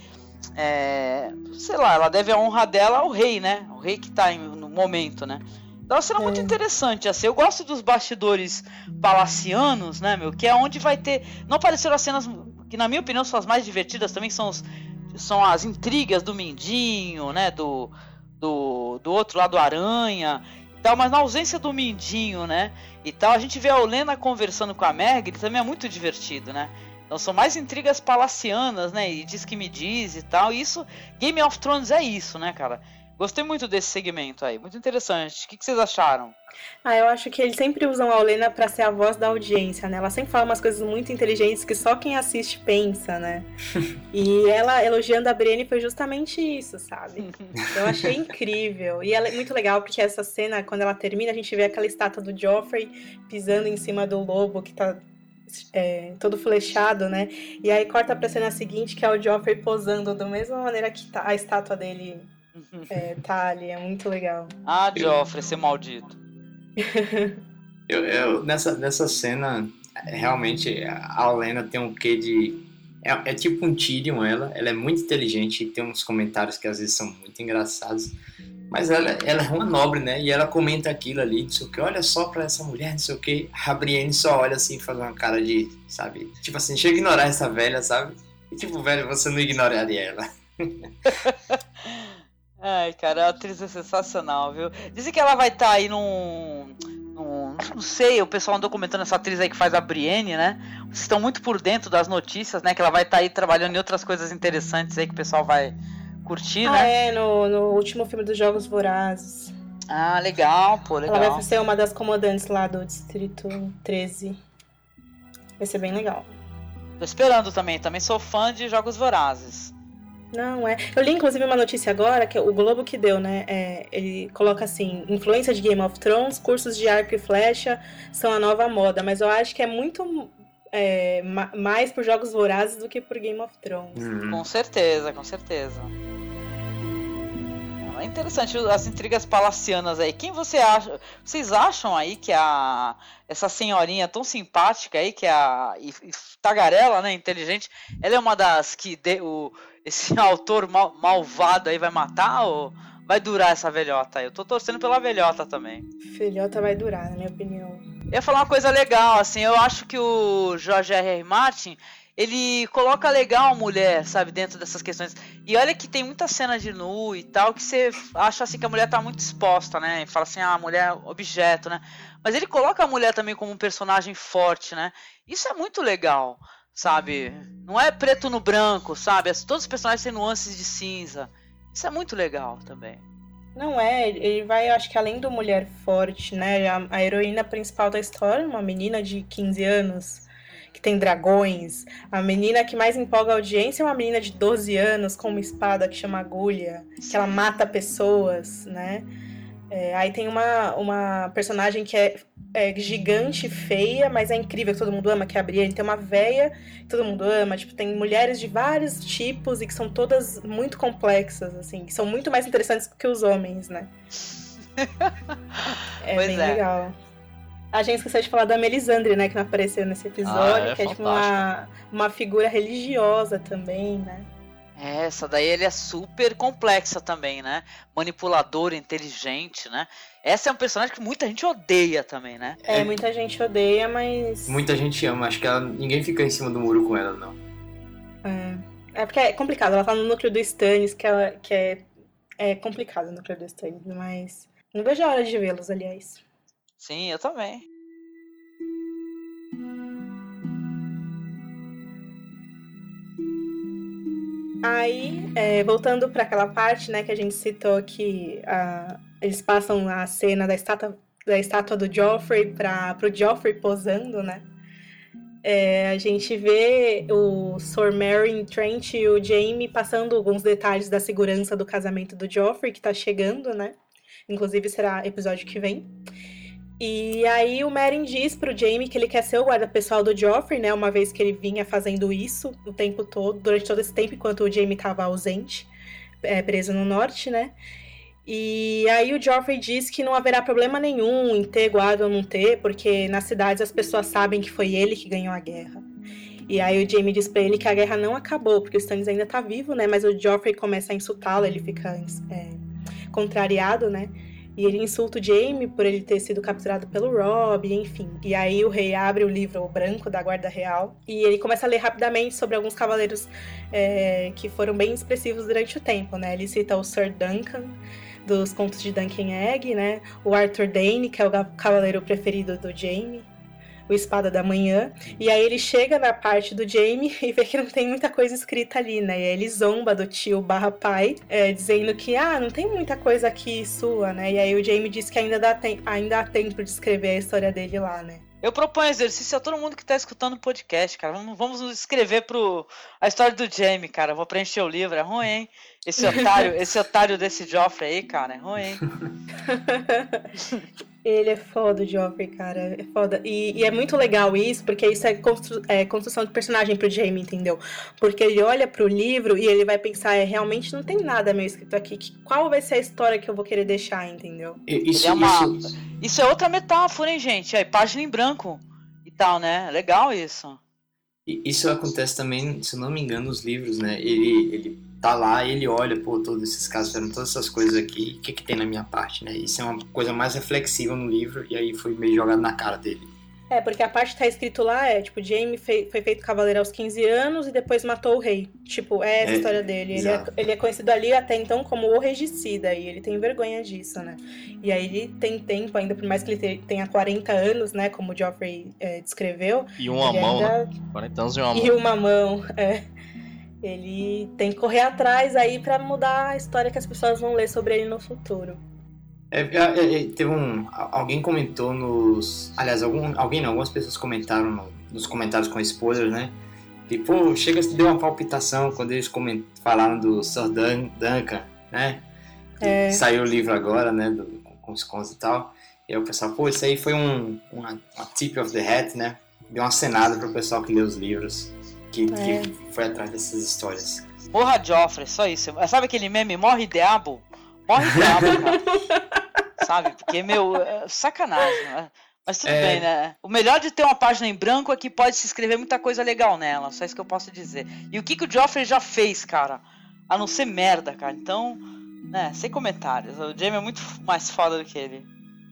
É, sei lá, ela deve a honra dela ao rei, né? O rei que tá em, no momento, né? Então será é. muito interessante, assim. Eu gosto dos bastidores palacianos, né, meu? Que é onde vai ter. Não apareceram as cenas que, na minha opinião, são as mais divertidas também, são, os, são as intrigas do Mindinho, né? Do, do, do outro lado, Aranha tal, mas na ausência do Mindinho, né? E tal, a gente vê a Olena conversando com a Meg, também é muito divertido, né? Então são mais intrigas palacianas, né? E diz que me diz e tal. E isso, Game of Thrones é isso, né, cara? Gostei muito desse segmento aí, muito interessante. O que, que vocês acharam? Ah, eu acho que eles sempre usam a Olena para ser a voz da audiência, né? Ela sempre fala umas coisas muito inteligentes que só quem assiste pensa, né? e ela elogiando a Brienne foi justamente isso, sabe? Eu achei incrível. E ela é muito legal porque essa cena, quando ela termina, a gente vê aquela estátua do Joffrey pisando em cima do lobo que tá é, todo flechado, né? E aí corta pra cena seguinte, que é o Joffrey posando da mesma maneira que tá a estátua dele é, tá ali, é muito legal. Ah, Joffrey, esse maldito. eu, eu, nessa, nessa cena, realmente, a Olena tem um quê de... É, é, tipo um Tyrion, ela. Ela é muito inteligente e tem uns comentários que às vezes são muito engraçados. Mas ela, ela é uma nobre, né? E ela comenta aquilo ali, não sei o que. Olha só pra essa mulher, não sei o que. A Brienne só olha assim, faz uma cara de, sabe? Tipo assim, chega a ignorar essa velha, sabe? E tipo, velho, você não ignoraria ela. Ai, cara, a atriz é sensacional, viu? Dizem que ela vai estar tá aí num, num, Não sei, o pessoal andou comentando essa atriz aí que faz a Brienne, né? Vocês estão muito por dentro das notícias, né? Que ela vai estar tá aí trabalhando em outras coisas interessantes aí que o pessoal vai curtir, ah, né? É, no, no último filme dos Jogos Vorazes. Ah, legal, pô, legal. Ela vai ser uma das comandantes lá do Distrito 13. Vai ser bem legal. Tô esperando também, também sou fã de Jogos Vorazes. Não, é. Eu li inclusive uma notícia agora que o Globo que deu, né? É, ele coloca assim: influência de Game of Thrones, cursos de arco e flecha são a nova moda, mas eu acho que é muito é, mais por jogos vorazes do que por Game of Thrones. Uhum. Com certeza, com certeza. É interessante as intrigas palacianas aí. Quem você acha? Vocês acham aí que a essa senhorinha tão simpática aí que é a e, e tagarela, né, inteligente, ela é uma das que de, o esse autor mal, malvado aí vai matar ou vai durar essa velhota aí? Eu tô torcendo pela velhota também. Velhota vai durar, na minha opinião. Eu ia falar uma coisa legal, assim, eu acho que o George R. R. Martin, ele coloca legal a mulher, sabe, dentro dessas questões. E olha que tem muita cena de nu e tal, que você acha assim que a mulher tá muito exposta, né? E fala assim, ah, a mulher é objeto, né? Mas ele coloca a mulher também como um personagem forte, né? Isso é muito legal sabe? Não é preto no branco, sabe? Todos os personagens têm nuances de cinza. Isso é muito legal também. Não é, ele vai, acho que além do mulher forte, né? A, a heroína principal da história, uma menina de 15 anos, que tem dragões. A menina que mais empolga a audiência é uma menina de 12 anos com uma espada que chama agulha, que ela mata pessoas, né? É, aí tem uma, uma personagem que é é, gigante, feia, mas é incrível que todo mundo ama, que é a Brienne. Tem uma véia que todo mundo ama. Tipo, tem mulheres de vários tipos e que são todas muito complexas, assim. Que são muito mais interessantes que os homens, né? é Pois bem é. legal. A gente esqueceu de falar da Melisandre, né? Que não apareceu nesse episódio. Ah, é que é tipo uma, uma figura religiosa também, né? É, Essa daí ele é super complexa também, né? Manipulador, inteligente, né? Essa é um personagem que muita gente odeia também, né? É, muita gente odeia, mas. Muita gente ama, acho que ela, ninguém fica em cima do muro com ela, não. É. É porque é complicado. Ela tá no núcleo do Stannis, que, ela, que é, é complicado o núcleo do Stannis, mas. Não vejo a hora de vê-los, aliás. Sim, eu também. Aí, é, voltando para aquela parte, né, que a gente citou que ah, eles passam a cena da estátua, da estátua do Joffrey para o Joffrey posando, né? É, a gente vê o Sir Meryn Trent e o Jaime passando alguns detalhes da segurança do casamento do Joffrey, que tá chegando, né? Inclusive será episódio que vem. E aí o Meryn diz pro Jaime que ele quer ser o guarda pessoal do Joffrey, né? Uma vez que ele vinha fazendo isso o tempo todo, durante todo esse tempo, enquanto o Jaime estava ausente, é, preso no norte, né? E aí o Joffrey diz que não haverá problema nenhum em ter guarda ou não ter, porque nas cidades as pessoas sabem que foi ele que ganhou a guerra. E aí o Jaime diz pra ele que a guerra não acabou, porque o Stannis ainda tá vivo, né? Mas o Joffrey começa a insultá-lo, ele fica é, contrariado, né? E ele insulta o Jaime por ele ter sido capturado pelo Robb, enfim. E aí o rei abre o livro o branco da Guarda Real e ele começa a ler rapidamente sobre alguns cavaleiros é, que foram bem expressivos durante o tempo, né? Ele cita o Sir Duncan dos contos de Duncan Egg, né? O Arthur Dane, que é o cavaleiro preferido do Jaime. O Espada da Manhã. E aí ele chega na parte do Jaime e vê que não tem muita coisa escrita ali, né? E aí ele zomba do tio barra pai, é, dizendo que, ah, não tem muita coisa aqui sua, né? E aí o Jaime diz que ainda, dá tem- ainda há tempo de escrever a história dele lá, né? Eu proponho exercício a todo mundo que tá escutando o podcast, cara. Vamos, vamos nos escrever pro a história do Jamie, cara. Vou preencher o livro, é ruim, hein? Esse otário, esse otário desse Joffrey aí, cara, é ruim, hein? Ele é foda, o Joffrey, cara. É foda. E, e é muito legal isso, porque isso é, constru- é construção de personagem pro Jaime, entendeu? Porque ele olha pro livro e ele vai pensar, é, realmente não tem nada meu escrito aqui. Que, qual vai ser a história que eu vou querer deixar, entendeu? Isso, é uma- isso, Isso é outra metáfora, hein, gente? Aí, página em branco e tal, né? Legal isso. E Isso acontece também, se eu não me engano, nos livros, né? Ele, ele tá lá e ele olha, pô, todos esses casos fizeram todas essas coisas aqui, o que que tem na minha parte, né? Isso é uma coisa mais reflexiva no livro e aí foi meio jogado na cara dele. É, porque a parte que tá escrito lá é, tipo, Jaime fei- foi feito cavaleiro aos 15 anos e depois matou o rei. Tipo, é essa a É, história dele. Ele é, ele é conhecido ali até então como o regicida e ele tem vergonha disso, né? E aí ele tem tempo ainda, por mais que ele te- tenha 40 anos, né, como o Geoffrey é, descreveu. E uma mão, né? ainda- 40 anos e uma mão. E uma mão, é. Ele tem que correr atrás aí pra mudar a história que as pessoas vão ler sobre ele no futuro. É, é, é, é, teve um. Alguém comentou nos. Aliás, algum, alguém não, algumas pessoas comentaram no- nos comentários com spoilers, né? Que, pô, chega se deu uma palpitação quando eles coment, falaram do Sir Dun- Duncan, né? É. Saiu o livro agora, né? do- com, os contos e tal. E aí o pessoal, pô, isso aí foi um, uma, uma tip of the hat, né? Deu uma cenada pro pessoal que lê os livros, que, É. que foi atrás dessas histórias. Morra Joffrey, só isso. Sabe aquele meme? Morre diabo? Morre diabo, cara. Sabe? Porque, meu, é sacanagem, né? Mas tudo É. bem, né? O melhor de ter uma página em branco é que pode se escrever muita coisa legal nela. Só isso que eu posso dizer. E o que, que o Joffrey já fez, cara? A não ser merda, cara. Então, né, sem comentários. O Jamie é muito mais foda do que ele.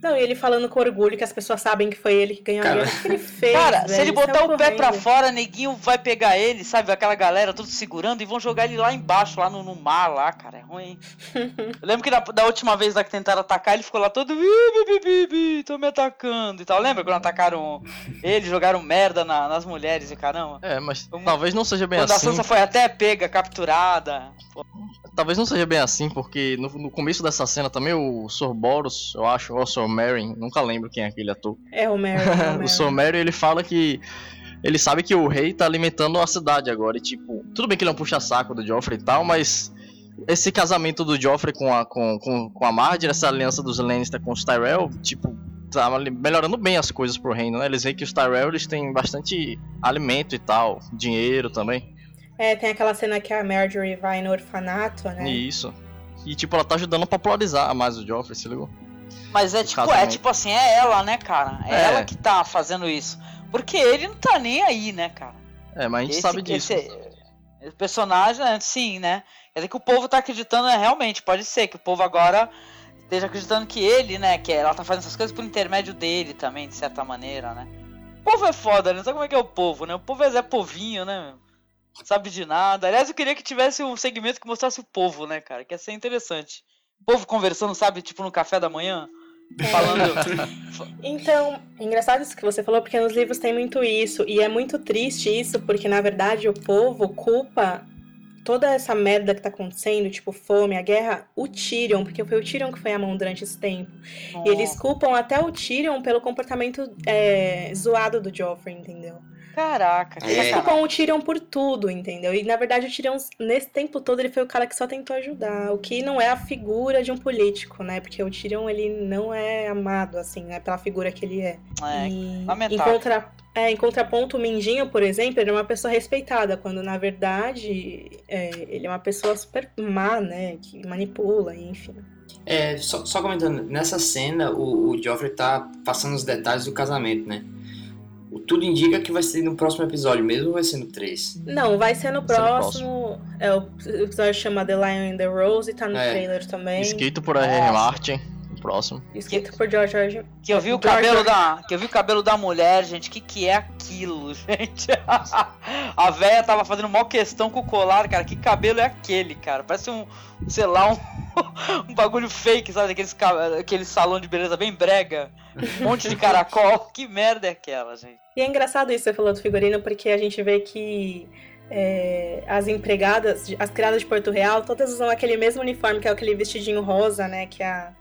Não, e ele falando com orgulho que as pessoas sabem que foi ele que ganhou a Cara. guerra. O que ele fez, Cara, se velho? ele Isso é botar o pé pra fora, neguinho vai pegar ele, sabe? Aquela galera tudo segurando e vão jogar ele lá embaixo, lá no, no mar, lá, cara. É ruim. Eu lembro que da, da última vez lá que tentaram atacar, ele ficou lá todo. "Ih, bi, bi, bi, bi, tô me atacando e tal. Lembra quando atacaram ele, jogaram merda na- nas mulheres e caramba? É, mas Vamos- talvez não seja bem Quando a assim. Sansa foi até pega, capturada. Talvez não seja bem assim, porque no, no começo dessa cena também o Sor Boros, eu acho, ou o Sor Meryn, nunca lembro quem é aquele ator. É o Mary. É o o Mary. Sor Meryn, ele fala que ele sabe que o rei tá alimentando a cidade agora. E tipo, tudo bem que ele é um puxa-saco do Joffrey e tal, mas esse casamento do Joffrey com a, com, com, com a Marjorie, essa aliança dos Lannister com os Tyrell, tipo, tá melhorando bem as coisas pro reino, né? Eles veem que os Tyrell eles têm bastante alimento e tal, dinheiro também. É, tem aquela cena que a Marjorie vai no orfanato, né? Isso. E tipo, ela tá ajudando a popularizar mais o Joffrey, se ligou? Mas é tipo, é tipo assim, é ela, né, cara? É, É. ela que tá fazendo isso. Porque ele não tá nem aí, né, cara? É, mas a gente Esse- sabe disso. Esse, personagem, né, sim, né? Quer dizer que o povo tá acreditando, é, realmente, pode ser que o povo agora esteja acreditando que ele, né, que ela tá fazendo essas coisas por intermédio dele também, de certa maneira, né? O povo é foda, né? Sabe como é que é o povo, né? O povo é Zé Povinho, né? sabe de nada. Aliás, eu queria que tivesse um segmento que mostrasse o povo, né, cara? Que ia ser interessante. O povo conversando, sabe, tipo no café da manhã, falando. Então, é engraçado isso que você falou, porque nos livros tem muito isso. E é muito triste isso, porque na verdade o povo culpa toda essa merda que tá acontecendo, tipo fome, a guerra, o Tyrion, porque foi o Tyrion que foi a mão durante esse tempo. E eles culpam até o Tyrion pelo comportamento é, zoado do Joffrey, entendeu? Caraca, que É. Eles sacanagem. culpam o Tyrion por tudo, entendeu? E na verdade o Tyrion, nesse tempo todo, ele foi o cara que só tentou ajudar. O que não é a figura de um político, né? Porque o Tyrion, ele não é amado, assim, né? Pela figura que ele é. É, E em, lamentável. contra, é, em contraponto, o Mindinho, por exemplo, ele é uma pessoa respeitada, quando na verdade é, ele é uma pessoa super má, né? Que manipula, enfim. É, só, só comentando, nessa cena o, o Joffrey tá passando os detalhes do casamento, né? O tudo indica que vai ser no próximo episódio mesmo ou vai ser no 3? Não, vai ser no Vai ser no próximo. É, o episódio chama The Lion and the Rose e tá no É. trailer também. Escrito por R.R. Nossa. Martin, o próximo. Escrito por George R. R. Que eu vi o George cabelo R. da, que eu vi o cabelo da mulher, gente. Que que é aquilo, gente? A véia tava fazendo mó questão com o colar, cara. Que cabelo é aquele, cara? Parece um, sei lá, um, um bagulho fake, sabe? Aqueles, aquele salão de beleza bem brega. Um monte de caracol. Que merda é aquela, gente? E é engraçado isso que você falou do figurino, porque a gente vê que é, as empregadas, as criadas de Porto Real, todas usam aquele mesmo uniforme, que é aquele vestidinho rosa, né? Que a,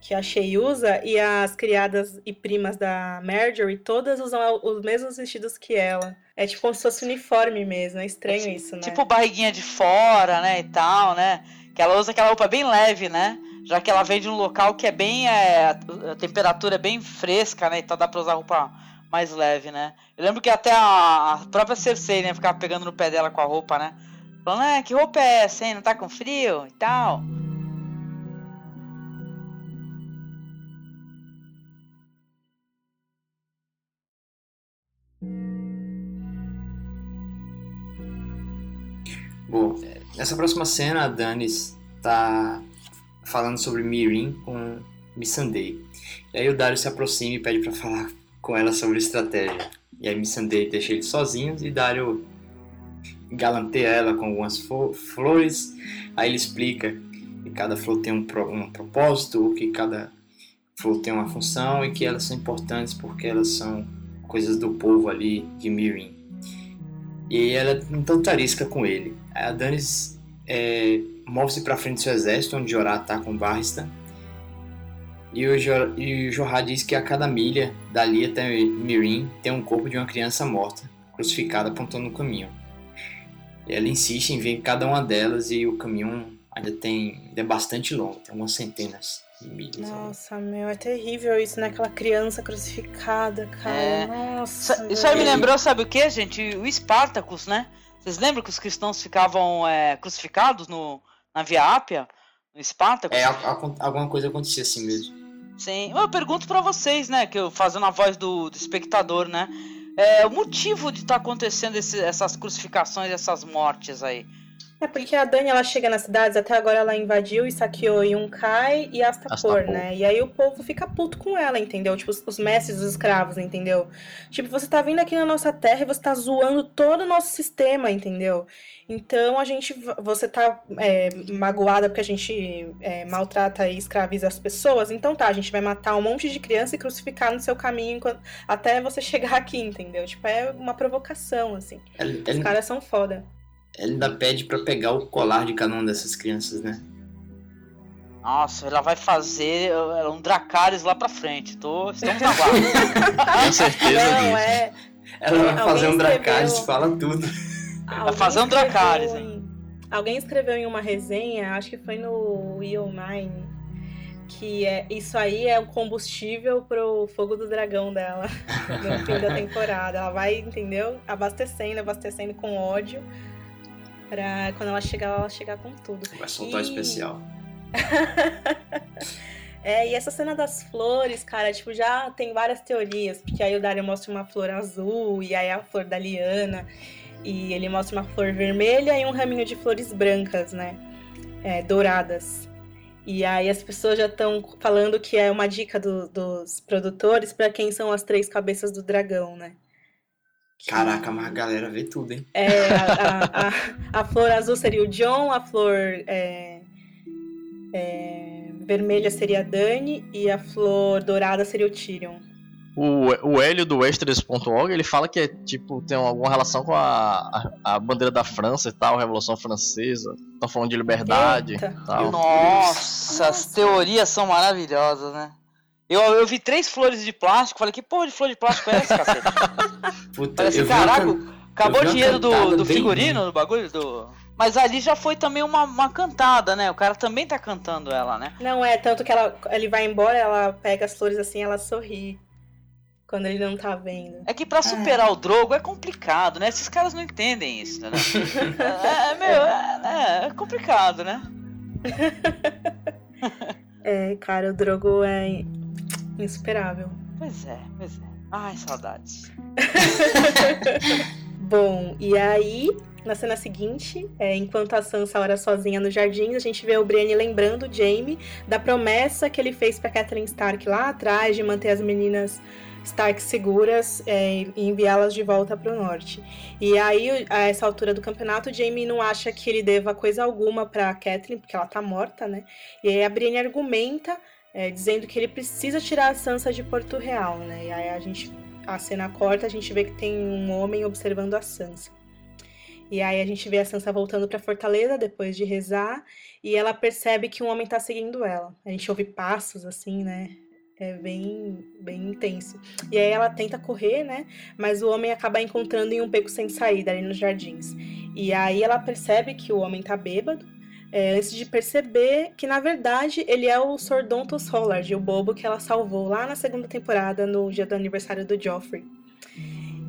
que a Shea usa, e as criadas e primas da Marjorie, todas usam os mesmos vestidos que ela. É tipo como se fosse uniforme mesmo, é estranho isso, né? Tipo barriguinha de fora, né? E tal, né? Que ela usa aquela roupa bem leve, né? Já que ela vem de um local que é bem. é, a temperatura é bem fresca, né? Então dá pra usar roupa mais leve, né? Eu lembro que até a, a própria Cersei, né? Ficava pegando no pé dela com a roupa, né? Falando, ah, que roupa é essa, hein? Não tá com frio e tal. Bom, nessa próxima cena a Danis tá falando sobre Mirin com Missandei. E aí o Dario se aproxima e pede pra falar com ela sobre estratégia. E aí Missandei deixa eles sozinhos e Dario galanteia ela com algumas flores. Aí ele explica que cada flor tem um, pro- um propósito, que cada flor tem uma função e que elas são importantes porque elas são coisas do povo ali de Mirin. E aí ela então tarisca com ele. A Danis é, move-se pra frente do seu exército, onde Jorah tá com Barristan. E o, Jor e o Jorah diz que a cada milha dali até Mirin tem um corpo de uma criança morta, crucificada apontando no caminho. E ela insiste em ver cada uma delas e o caminho ainda tem ainda é bastante longo, tem umas centenas de milhas. ali. Nossa, meu, é terrível isso, né? Aquela criança crucificada, cara. É. Nossa. Isso, aí me lembrou, sabe o que, gente? O Spartacus, né? Vocês lembram que os cristãos ficavam é, crucificados no, na Via Ápia? No Spartacus? É, a- a- alguma coisa acontecia assim mesmo. Sim, eu pergunto pra vocês, né, que eu fazendo a voz do, do espectador, né, é, o motivo de estar acontecendo esse- essas crucificações, essas mortes aí. É porque a Dani, ela chega nas cidades, até agora ela invadiu e saqueou Yunkai e Astapor, Astapor. né? E aí o povo fica puto com ela, entendeu? Tipo, os, os mestres dos escravos, entendeu? Tipo, você tá vindo aqui na nossa terra e você tá zoando todo o nosso sistema, entendeu? Então a gente, você tá é, magoada porque a gente é, maltrata e escraviza as pessoas, então tá, a gente vai matar um monte de criança e crucificar no seu caminho enquanto- até você chegar aqui, entendeu? Tipo, é uma provocação, assim. Ela, Os ela- caras são foda. Ela ainda pede pra pegar o colar de cada uma dessas crianças, né? Nossa, ela vai fazer é, um Dracarys lá pra frente. Tô, estamos na guarda. Com certeza Não, disso. é. Ela vai Alguém fazer um Dracarys escreveu- fala tudo. Alguém fazer um Dracarys, em- Alguém escreveu em uma resenha, acho que foi no Wheel 9, que é, isso aí é o combustível pro fogo do dragão dela no fim da temporada. Ela vai, entendeu? Abastecendo, abastecendo com ódio. Pra quando ela chegar, ela chegar com tudo. Vai soltar E- especial. É, e essa cena das flores, cara, tipo, já tem várias teorias, porque aí o Dario mostra uma flor azul, e aí a flor da Liana, e ele mostra uma flor vermelha e um raminho de flores brancas, né? É, douradas. E aí as pessoas já estão falando que é uma dica do- dos produtores pra quem são as três cabeças do dragão, né? Que- Caraca, mas a galera vê tudo, hein? é, a, a- a- a flor azul seria o John, a flor é, é, vermelha seria a Dani e a flor dourada seria o Tyrion. O, o Hélio do Extras.org, ele fala que é tipo, tem alguma relação com a, a, a bandeira da França e tal, a Revolução Francesa. Estão falando de liberdade tal. Nossa, as teorias são maravilhosas, né? Eu, eu vi três flores de plástico, falei, que porra de flor de plástico é essa, cacete? Puta, Falei assim, caraca, can- acabou o dinheiro do, do bem figurino, ruim. do bagulho, do... Mas ali já foi também uma, uma cantada, né? O cara também tá cantando ela, né? Não é, tanto que ela, ele vai embora, ela pega as flores assim ela sorri. Quando ele não tá vendo. É que pra superar o Drogo é complicado, né? Esses caras não entendem isso, né? é, é, meu, é, é complicado, né? É, cara, o Drogo é insuperável. Pois é, pois é. Ai, saudades. Bom, e aí, na cena seguinte, é, enquanto a Sansa ora sozinha nos jardins, a gente vê o Brienne lembrando o Jaime da promessa que ele fez pra Catelyn Stark lá atrás de manter as meninas Stark seguras é, e enviá-las de volta pro norte. E aí, a essa altura do campeonato, o Jaime não acha que ele deva coisa alguma pra Catelyn, porque ela tá morta, né? E aí a Brienne argumenta, é, dizendo que ele precisa tirar a Sansa de Porto Real, né? E aí a gente a cena corta, a gente vê que tem um homem observando a Sansa. E aí a gente vê a Sansa voltando pra fortaleza depois de rezar, e ela percebe que um homem tá seguindo ela. A gente ouve passos assim, né? É bem, bem intenso. E aí ela tenta correr, né? Mas o homem acaba encontrando em um beco sem saída ali nos jardins. E aí ela percebe que o homem tá bêbado, é, antes de perceber que, na verdade, ele é o Sordontus Hollard, o bobo que ela salvou lá na segunda temporada, no dia do aniversário do Joffrey.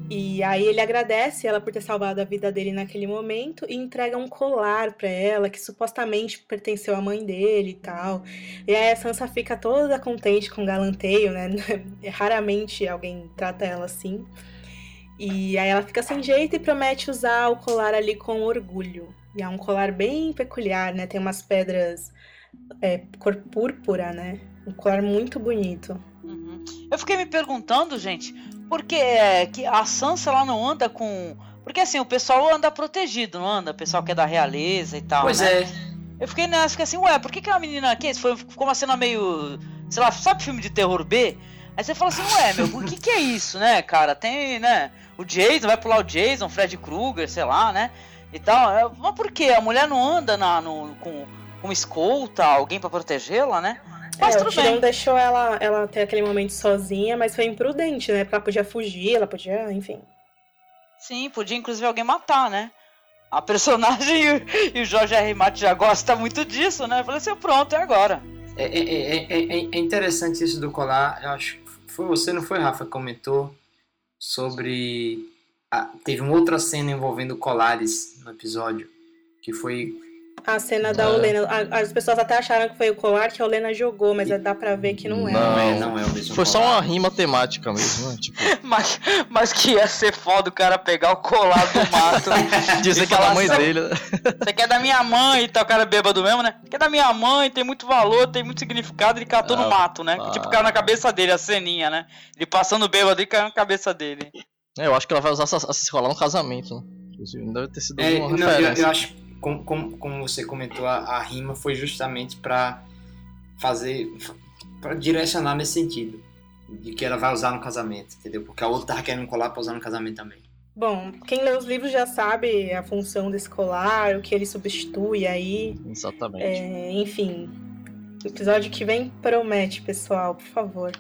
E aí ele agradece ela por ter salvado a vida dele naquele momento e entrega um colar pra ela que supostamente pertenceu à mãe dele e tal. E aí a Sansa fica toda contente com o galanteio, né? Raramente alguém trata ela assim. E aí ela fica sem jeito e promete usar o colar ali com orgulho. E é um colar bem peculiar, né? Tem umas pedras é, cor púrpura, né? Um colar muito bonito. Uhum. Eu fiquei me perguntando, gente, por que, é, que a Sansa ela não anda com. Porque assim, o pessoal anda protegido, não anda? O pessoal que é da realeza e tal. Pois né? é. Eu fiquei nessa, fiquei assim, ué, por que, que a menina aqui foi, ficou uma cena meio. Sei lá, sabe filme de terror B? Aí você fala assim, ué, meu, o que, que é isso, né, cara? Tem, né? O Jason, vai pular o Jason, Fred Krueger, sei lá, né? E tal. É, Mas por quê? A mulher não anda na, no, com, com escolta, alguém pra protegê-la, né? Mas é, o tudo Tyrion bem. deixou ela, ela ter aquele momento sozinha, mas foi imprudente, né? Porque ela podia fugir, ela podia, enfim. Sim, podia inclusive alguém matar, né? A personagem e o- o Jorge R. Martin já gosta muito disso, né? Eu falei assim, pronto, é agora. É, é, é, é, é- é interessante isso do colar. Eu acho que foi você, não foi, Rafa, que comentou sobre. a- teve uma outra cena envolvendo colares no episódio. Que foi. A cena da É. Olena. a- As pessoas até acharam que foi o colar que a Olena jogou, mas dá pra ver que não é. Não é, não é o mesmo Foi só colar. uma rima temática mesmo, né? Tipo, Mas, mas que ia ser foda o cara pegar o colar do mato. dizer e que é da mãe assim, dele. né? Você quer da minha mãe e tal, o cara é bêbado mesmo, né? Quer da minha mãe, tem muito valor, tem muito significado, ele catou no Ah, mato, né? ah. Tipo, caiu na cabeça dele, a ceninha, né? Ele passando bêbado e caiu na cabeça dele. É, eu acho que ela vai usar essa, essa colar no casamento, né? Inclusive, não deve ter sido É, uma não, eu, referência. eu acho, como, como, como você comentou, a, a rima foi justamente pra fazer. pra direcionar nesse sentido. De que ela vai usar no casamento, entendeu? Porque a outra tava querendo colar pra usar no casamento também. Bom, quem lê os livros já sabe a função desse colar, o que ele substitui aí. Exatamente. É, enfim. O episódio que vem promete, pessoal, por favor.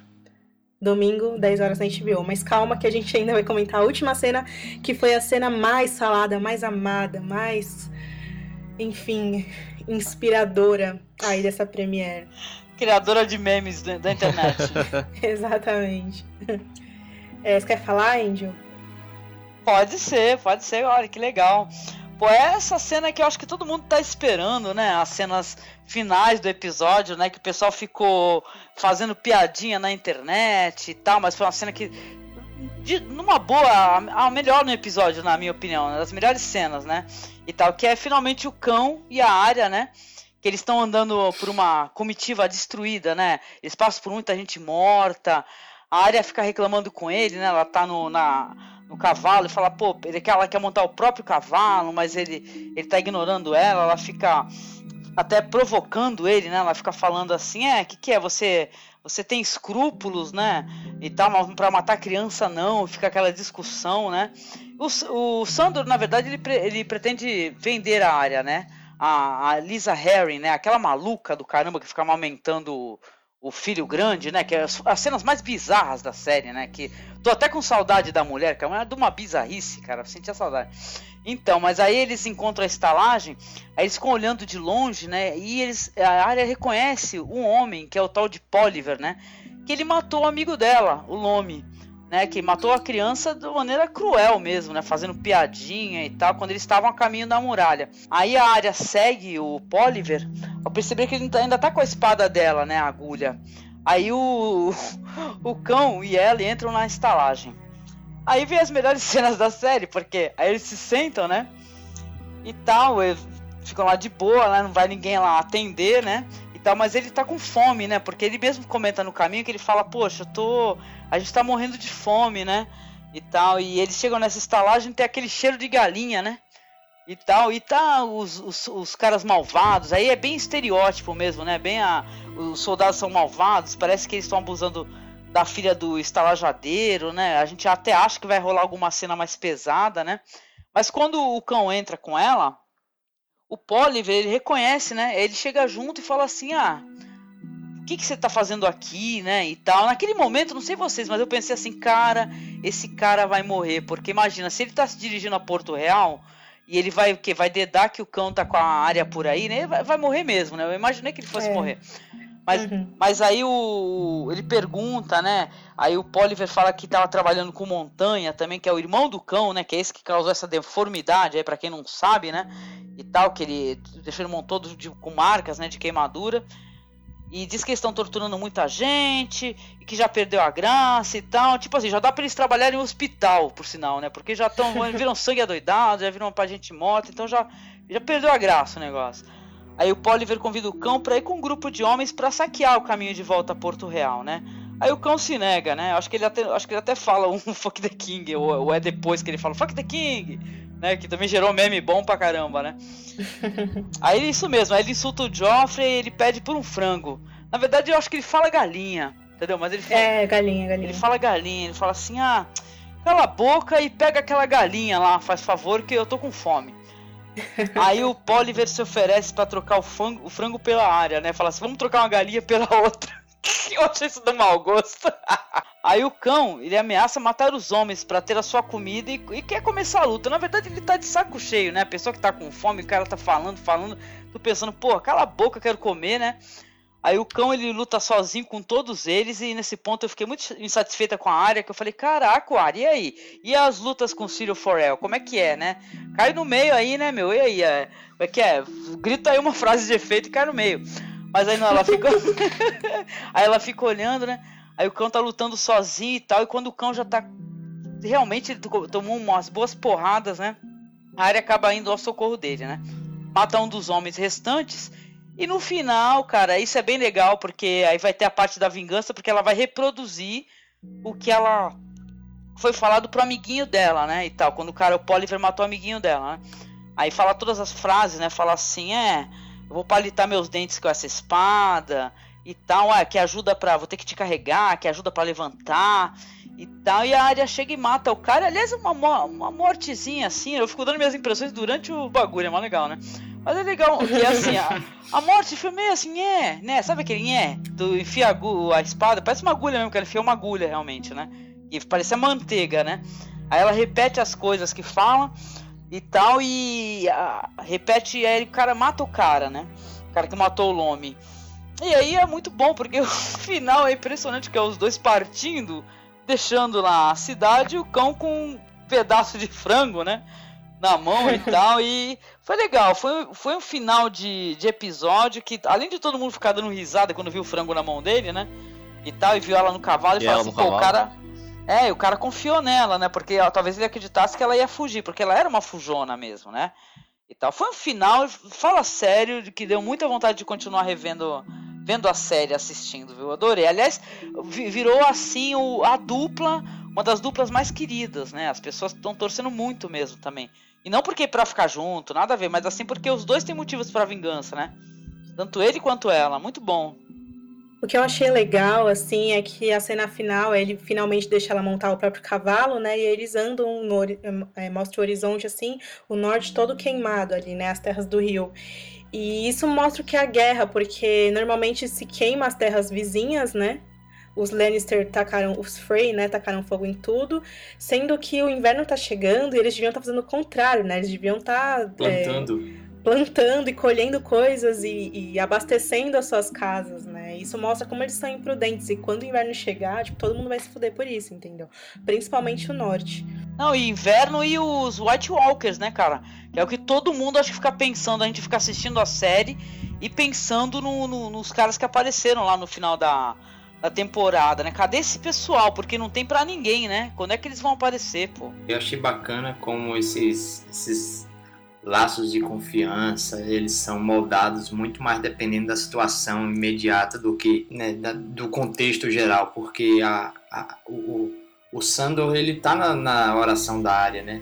Domingo, 10 horas na HBO. Mas calma que a gente ainda vai comentar a última cena, que foi a cena mais falada, mais amada, mais, enfim, inspiradora aí dessa premiere. Criadora de memes da, internet. Exatamente. É, você quer falar, Angel? pode ser, pode ser, olha que legal. Pô, é essa cena que eu acho que todo mundo tá esperando, né? As cenas finais do episódio, né? Que o pessoal ficou fazendo piadinha na internet e tal, mas foi uma cena que. De, numa boa, a, a melhor no episódio, na minha opinião, né, das melhores cenas, né? E tal, que é finalmente o cão e a área, né? Que eles estão andando por uma comitiva destruída, né? Eles passam por muita gente morta. A área fica reclamando com ele, né? Ela tá no, na, no cavalo e fala, pô, ele quer, ela quer montar o próprio cavalo, mas ele, ele tá ignorando ela, ela fica até provocando ele, né? Ela fica falando assim, é, que, que é? Você você tem escrúpulos, né? E tal, mas para matar criança não, fica aquela discussão, né? O, o Sandro, na verdade, ele, ele pretende vender a área, né? A, a Lisa Harry, né? Aquela maluca do caramba que fica amamentando o filho grande, né? Que é as, as, cenas mais bizarras da série, né? Que tô até com saudade da mulher, que é de uma bizarrice, cara. Eu sentia saudade. Então, mas aí eles encontram a estalagem, aí eles ficam olhando de longe, né? E eles, a área reconhece um homem, que é o tal de Poliver, né? Que ele matou o amigo dela, o Lome né, que matou a criança de maneira cruel mesmo, né, fazendo piadinha e tal, quando eles estavam a caminho da muralha. Aí a área segue o Poliver, ao perceber que ele ainda tá com a espada dela, né, a agulha. Aí o, o cão e ela entram na estalagem. Aí vem as melhores cenas da série, porque aí eles se sentam, né, e tal, ficam lá de boa, né, não vai ninguém lá atender, né, tal, mas ele tá com fome, né? Porque ele mesmo comenta no caminho que ele fala, poxa, eu tô. A gente tá morrendo de fome, né? E tal. E eles chegam nessa estalagem tem aquele cheiro de galinha, né? E tal. E tá os, os, os caras malvados. Aí é bem estereótipo mesmo, né? Bem a. Os soldados são malvados. Parece que eles estão abusando da filha do estalajadeiro, né? A gente até acha que vai rolar alguma cena mais pesada, né? Mas quando o cão entra com ela, o Poliver, ele reconhece, né? Ele chega junto e fala assim: ah, o que, que você tá fazendo aqui, né? E tal. Naquele momento, não sei vocês, mas eu pensei assim, cara, esse cara vai morrer. Porque imagina, se ele tá se dirigindo a Porto Real e ele vai o quê? Vai dedar que o cão tá com a área por aí, né? Vai, vai morrer mesmo, né? Eu imaginei que ele fosse é. morrer. Mas, uhum. mas aí o, ele pergunta, né? Aí o Poliver fala que estava trabalhando com Montanha também, que é o irmão do cão, né? Que é esse que causou essa deformidade aí, para quem não sabe, né? E tal, que ele deixou ele montou de, com marcas, né? De queimadura. E diz que eles estão torturando muita gente, e que já perdeu a graça e tal. Tipo assim, já dá para eles trabalharem em hospital, por sinal, né? Porque já estão. viram sangue adoidado, já viram pra gente morta, então já, já perdeu a graça o negócio. Aí o Poliver convida o cão para ir com um grupo de homens para saquear o caminho de volta a Porto Real, né? Aí o cão se nega, né? Acho que ele até, acho que ele até fala um fuck the king, ou, ou é depois que ele fala fuck the king, né? Que também gerou meme bom pra caramba, né? aí isso mesmo, aí ele insulta o Joffrey e ele pede por um frango. Na verdade, eu acho que ele fala galinha, entendeu? Mas ele fala, É, galinha, galinha. Ele fala galinha, ele fala assim: ah, cala a boca e pega aquela galinha lá, faz favor, que eu tô com fome. Aí o Poliver se oferece para trocar o frango, o frango pela área, né? Fala assim: vamos trocar uma galinha pela outra. Eu achei isso do mau gosto. Aí o cão, ele ameaça matar os homens para ter a sua comida e, e, quer começar a luta. Na verdade, ele tá de saco cheio, né? A pessoa que tá com fome, o cara tá falando, falando, tô pensando, pô, cala a boca, quero comer, né? Aí o cão ele luta sozinho com todos eles e nesse ponto eu fiquei muito insatisfeita com a área, que eu falei, caraca, área, e aí? E as lutas com o Ciro Forel, como é que é, né? Cai no meio aí, né, meu? E aí? É, como é que é? Grita aí uma frase de efeito e cai no meio. Mas aí não, ela fica. aí ela fica olhando, né? Aí o cão tá lutando sozinho e tal, e quando o cão já tá. Realmente ele tomou umas boas porradas, né? A área acaba indo ao socorro dele, né? Mata um dos homens restantes e no final, cara, isso é bem legal, porque aí vai ter a parte da vingança, porque ela vai reproduzir o que ela foi falado pro amiguinho dela, né? E tal, quando o cara, o Poliver matou o amiguinho dela, né? Aí fala todas as frases, né? Fala assim, é, eu vou palitar meus dentes com essa espada e tal, é, que ajuda pra. Vou ter que te carregar, que ajuda para levantar e tal. E a área chega e mata o cara. Aliás, uma, uma mortezinha assim. Eu fico dando minhas impressões durante o bagulho, é mó legal, né? Mas é legal, que é assim, a, a morte foi meio assim, é, né? Sabe aquele é? Tu enfia a, a, espada, parece uma agulha mesmo, que ela enfia uma agulha realmente, né? E parece manteiga, né? Aí ela repete as coisas que fala e tal, e a, repete, aí o cara mata o cara, né? O cara que matou o Lome. E aí é muito bom, porque o final é impressionante, que é os dois partindo, deixando lá a cidade e o cão com um pedaço de frango, né? Na mão e tal. E foi legal. Foi, foi um final de, de episódio que, além de todo mundo ficar dando risada quando viu o frango na mão dele, né? E tal, e viu ela no cavalo e, E falou assim, pô, o cara. É, o cara confiou nela, né? Porque ó, talvez ele acreditasse que ela ia fugir, porque ela era uma fujona mesmo, né? E tal. Foi um final, fala sério, de que deu muita vontade de continuar revendo vendo a série, assistindo, viu? Adorei. Aliás, vi- virou assim o, a dupla, uma das duplas mais queridas, né? As pessoas estão torcendo muito mesmo também. E não porque pra ficar junto, nada a ver, mas assim porque os dois têm motivos pra vingança, né? Tanto ele quanto ela. Muito bom. O que eu achei legal, assim, é que a cena final, ele finalmente deixa ela montar o próprio cavalo, né? E eles andam, no, é, mostra o horizonte, assim, o norte todo queimado ali, né? As terras do rio. E isso mostra que é a guerra, porque normalmente se queima as terras vizinhas, né? Os Lannister tacaram, os Frey, né, tacaram fogo em tudo, sendo que o inverno tá chegando e eles deviam estar fazendo o contrário, né? Eles deviam estar Plantando. Plantando e colhendo coisas e, e abastecendo as suas casas, né? Isso mostra como eles são imprudentes. E quando o inverno chegar, tipo, todo mundo vai se fuder por isso, entendeu? Principalmente o norte. Não, e inverno e os White Walkers, né, cara? Que é o que todo mundo acho que fica pensando. A gente fica assistindo a série e pensando no- no- nos caras que apareceram lá no final da, da temporada, né? Cadê esse pessoal? Porque não tem pra ninguém, né? Quando é que eles vão aparecer, pô? Eu achei bacana como esses, esses laços de confiança eles são moldados muito mais dependendo da situação imediata do que né, da- do contexto geral, porque a, a- o, o, Sandor ele tá na, na oração da área, né?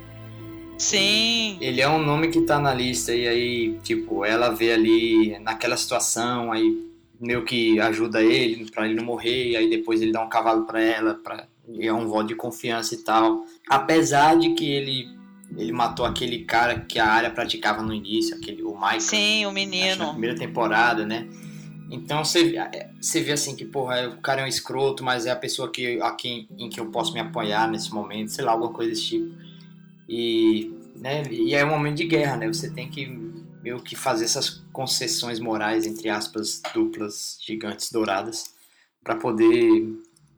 Sim. Ele é um nome que tá na lista e aí, tipo, ela vê ali naquela situação, aí meio que ajuda ele pra ele não morrer, e aí depois ele dá um cavalo pra ela, pra, e é um voto de confiança e tal. Apesar de que ele ele matou aquele cara que a área praticava no início, aquele o Michael. Sim, o que na menino. primeira temporada, né? Então você, você vê assim que, porra, o cara é um escroto, mas é a pessoa que, a quem, em que eu posso me apoiar nesse momento, sei lá, alguma coisa desse tipo. E, né, e é um momento de guerra, né? Você tem que meio que fazer essas concessões morais, entre aspas, duplas, gigantes, douradas, para poder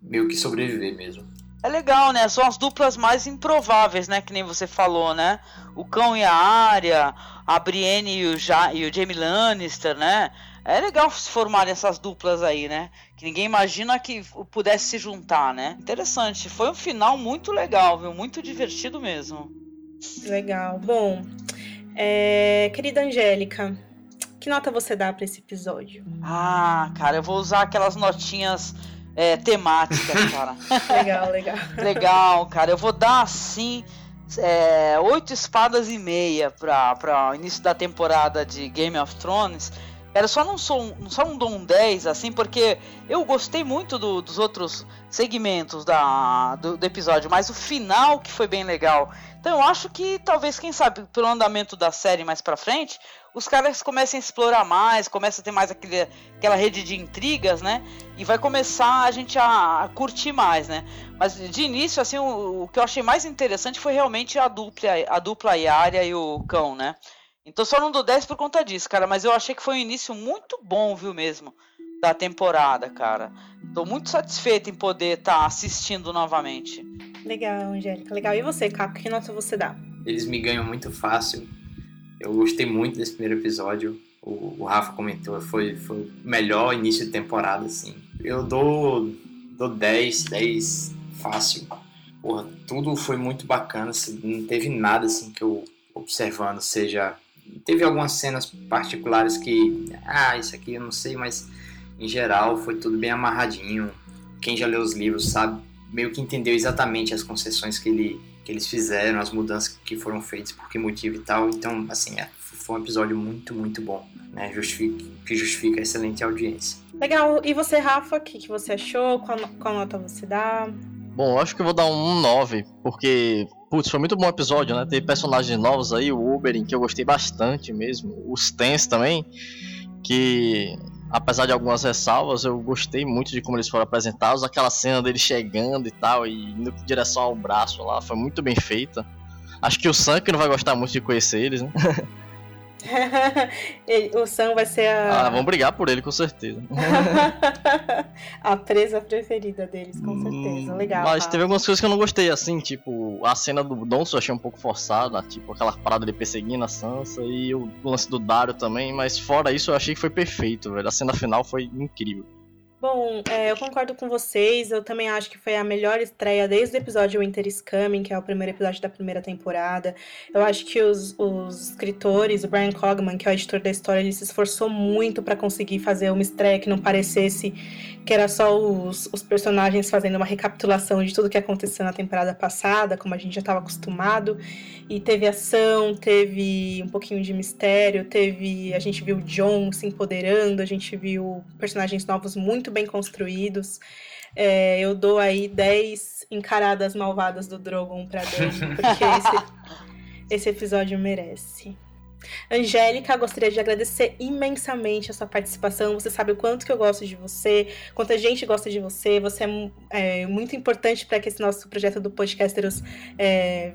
meio que sobreviver mesmo. É legal, né? São as duplas mais improváveis, né? Que nem você falou, né? O Cão e a Arya, a Brienne e o, ja e o Jaime Lannister, né? É legal se formarem essas duplas aí, né? Que ninguém imagina que pudesse se juntar, né? Interessante. Foi um final muito legal, viu? Muito divertido mesmo. Legal. Bom, é, querida Angélica, que nota você dá pra esse episódio? Ah, cara, eu vou usar aquelas notinhas é, temáticas, cara. Legal, legal. Legal, cara. Eu vou dar assim. É, oito espadas e meia pra o início da temporada de Game of Thrones. Eu só não sou um, só não dou um 10, assim, porque eu gostei muito do- dos outros segmentos da, do, do episódio, mas o final que foi bem legal. Então eu acho que talvez, quem sabe, pelo andamento da série mais pra frente, os caras comecem a explorar mais, começa a ter mais aquele, aquela rede de intrigas, né? E vai começar a gente a, a curtir mais, né? Mas de início, assim, o, o que eu achei mais interessante foi realmente a dupla, a dupla Yária e o cão, né? Então só não dou 10 por conta disso, cara. Mas eu achei que foi um início muito bom, viu mesmo? Da temporada, cara. Tô muito satisfeito em poder estar assistindo novamente. Legal, Angélica. Legal. E você, Caco, que nota você dá? Eles me ganham muito fácil. Eu gostei muito desse primeiro episódio. O, o Rafa comentou, foi, foi o melhor início de temporada, assim. Eu dou, dou 10, 10 fácil. Porra, tudo foi muito bacana, assim, não teve nada assim que eu observando, seja. Teve algumas cenas particulares que. Ah, isso aqui eu não sei, mas em geral foi tudo bem amarradinho. Quem já leu os livros sabe, meio que entendeu exatamente as concessões que, ele, que eles fizeram, as mudanças que foram feitas, por que motivo e tal. Então, assim, é, foi um episódio muito, muito bom, né? Justifica, que justifica a excelente audiência. Legal. E você, Rafa, o que, que você achou? Qual, qual nota você dá? Bom, eu acho que eu vou dar um 9, porque, putz, foi muito bom o episódio, né? Teve personagens novos aí, o Uberin, que eu gostei bastante mesmo, os Tens também, que, apesar de algumas ressalvas, eu gostei muito de como eles foram apresentados, aquela cena deles chegando e tal, e indo em direção ao braço lá, foi muito bem feita. Acho que o que não vai gostar muito de conhecer eles, né? O Sam vai ser Ah, a, vamos brigar por ele, com certeza. a presa preferida deles, com certeza. Hum, Legal. Mas Rafa. teve algumas coisas que eu não gostei, assim, tipo, a cena do Donso eu achei um pouco forçada, tipo, aquela parada de perseguindo a Sansa e o lance do Dario também, mas fora isso eu achei que foi perfeito, velho. A cena final foi incrível. Bom, é, eu concordo com vocês. Eu também acho que foi a melhor estreia desde o episódio Winter is Coming, que é o primeiro episódio da primeira temporada. Eu acho que os, os escritores, o Brian Cogman, que é o editor da história, ele se esforçou muito para conseguir fazer uma estreia que não parecesse que era só os, os personagens fazendo uma recapitulação de tudo que aconteceu na temporada passada, como a gente já estava acostumado. E teve ação, teve um pouquinho de mistério, teve. A gente viu o John se empoderando, a gente viu personagens novos muito bem construídos. É, eu dou aí 10 encaradas malvadas do Drogon pra Dani, porque esse, esse episódio merece. Angélica, gostaria de agradecer imensamente a sua participação. Você sabe o quanto que eu gosto de você, quanta gente gosta de você. Você é, é, muito importante para que esse nosso projeto do Podcasteros é,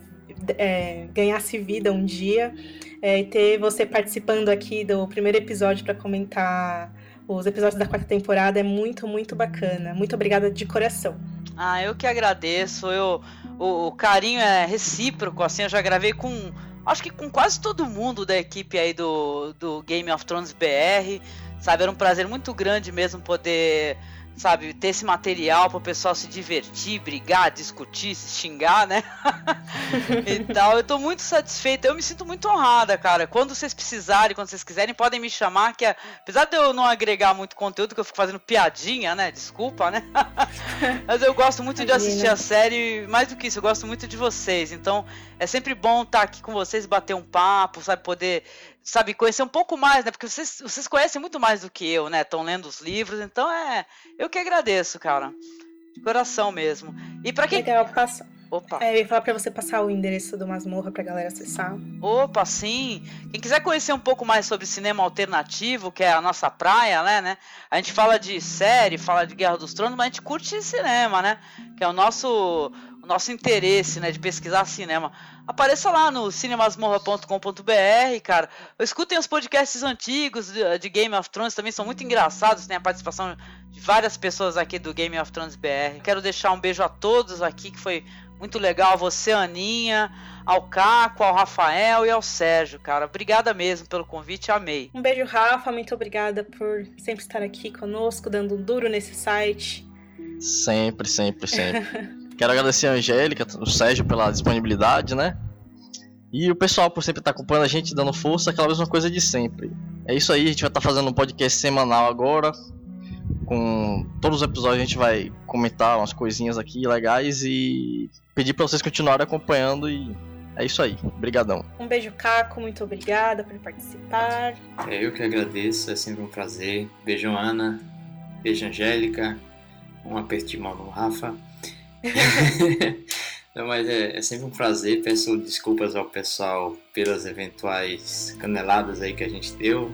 é, ganhasse vida um dia. É, e ter você participando aqui do primeiro episódio para comentar os episódios da quarta temporada é muito, muito bacana. Muito obrigada de coração. Ah, eu que agradeço. Eu, o, o carinho é recíproco, assim, eu já gravei com. Acho que com quase todo mundo da equipe aí do, do Game of Thrones BR. Sabe, era um prazer muito grande mesmo poder, sabe, ter esse material para o pessoal se divertir, brigar, discutir, se xingar, né? e tal. Eu tô muito satisfeita. Eu me sinto muito honrada, cara. Quando vocês precisarem, quando vocês quiserem, podem me chamar. Que é- apesar de eu não agregar muito conteúdo, que eu fico fazendo piadinha, né? Desculpa, né? Mas eu gosto muito de assistir Imagina. a série. Mais do que isso, eu gosto muito de vocês. Então é sempre bom estar aqui com vocês, bater um papo, sabe? Poder, sabe, conhecer um pouco mais, né? Porque vocês, vocês conhecem muito mais do que eu, né? Estão lendo os livros. Então é. Eu que agradeço, cara. De coração mesmo. E pra quem. Legal, passa. Opa! É, eu ia falar pra você passar o endereço do Masmorra pra galera acessar. Opa, sim. Quem quiser conhecer um pouco mais sobre cinema alternativo, que é a nossa praia, né, né? A gente fala de série, fala de Guerra dos Tronos, mas a gente curte cinema, né? Que é o nosso nosso interesse, né, de pesquisar cinema. Apareça lá no cinemasmorra.com.br, cara. Escutem os podcasts antigos de, de Game of Thrones, também são muito engraçados, tem a participação de várias pessoas aqui do Game of Thrones BR. Quero deixar um beijo a todos aqui, que foi muito legal. Você, Aninha, ao Caco, ao Rafael e ao Sérgio, cara. Obrigada mesmo pelo convite, amei. Um beijo, Rafa. Muito obrigada por sempre estar aqui conosco, dando um duro nesse site. Sempre, sempre, sempre. Quero agradecer a Angélica, o Sérgio pela disponibilidade, né? E o pessoal por sempre estar acompanhando a gente, dando força, aquela mesma coisa de sempre. É isso aí, a gente vai estar fazendo um podcast semanal agora. Com todos os episódios a gente vai comentar umas coisinhas aqui legais e pedir para vocês continuarem acompanhando e é isso aí. Obrigadão. Um beijo, Caco. Muito obrigada por participar. É eu que agradeço, é sempre um prazer. Beijo, Ana. Beijo, Angélica. Um aperto de mão no Rafa. Não, mas é, é sempre um prazer. Peço desculpas ao pessoal pelas eventuais caneladas aí que a gente deu.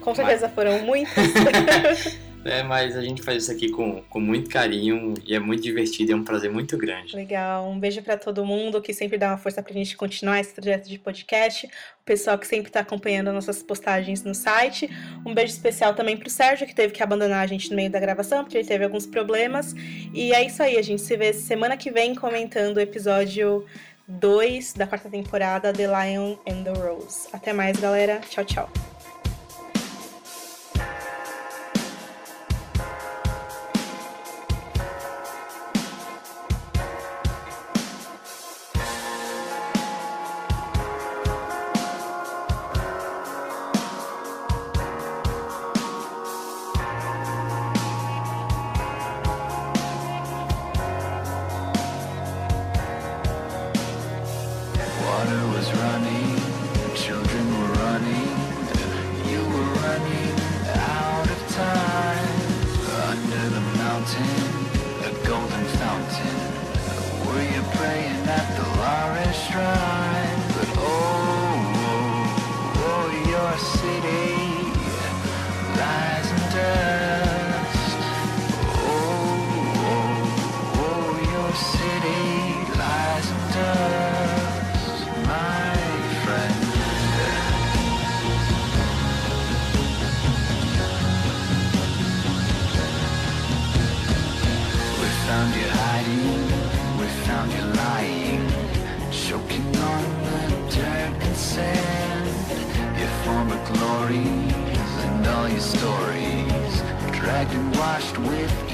Com certeza foram muitas. É, mas a gente faz isso aqui com, com muito carinho e é muito divertido, é um prazer muito grande. Legal. Um beijo pra todo mundo que sempre dá uma força pra gente continuar esse projeto de podcast. O pessoal que sempre tá acompanhando nossas postagens no site. Um beijo especial também pro Sérgio, que teve que abandonar a gente no meio da gravação, porque ele teve alguns problemas. E é isso aí, a gente se vê semana que vem comentando o episódio 2 da quarta temporada, The Lion and the Rose. Até mais, galera. Tchau, tchau. Stories, dragged and washed with.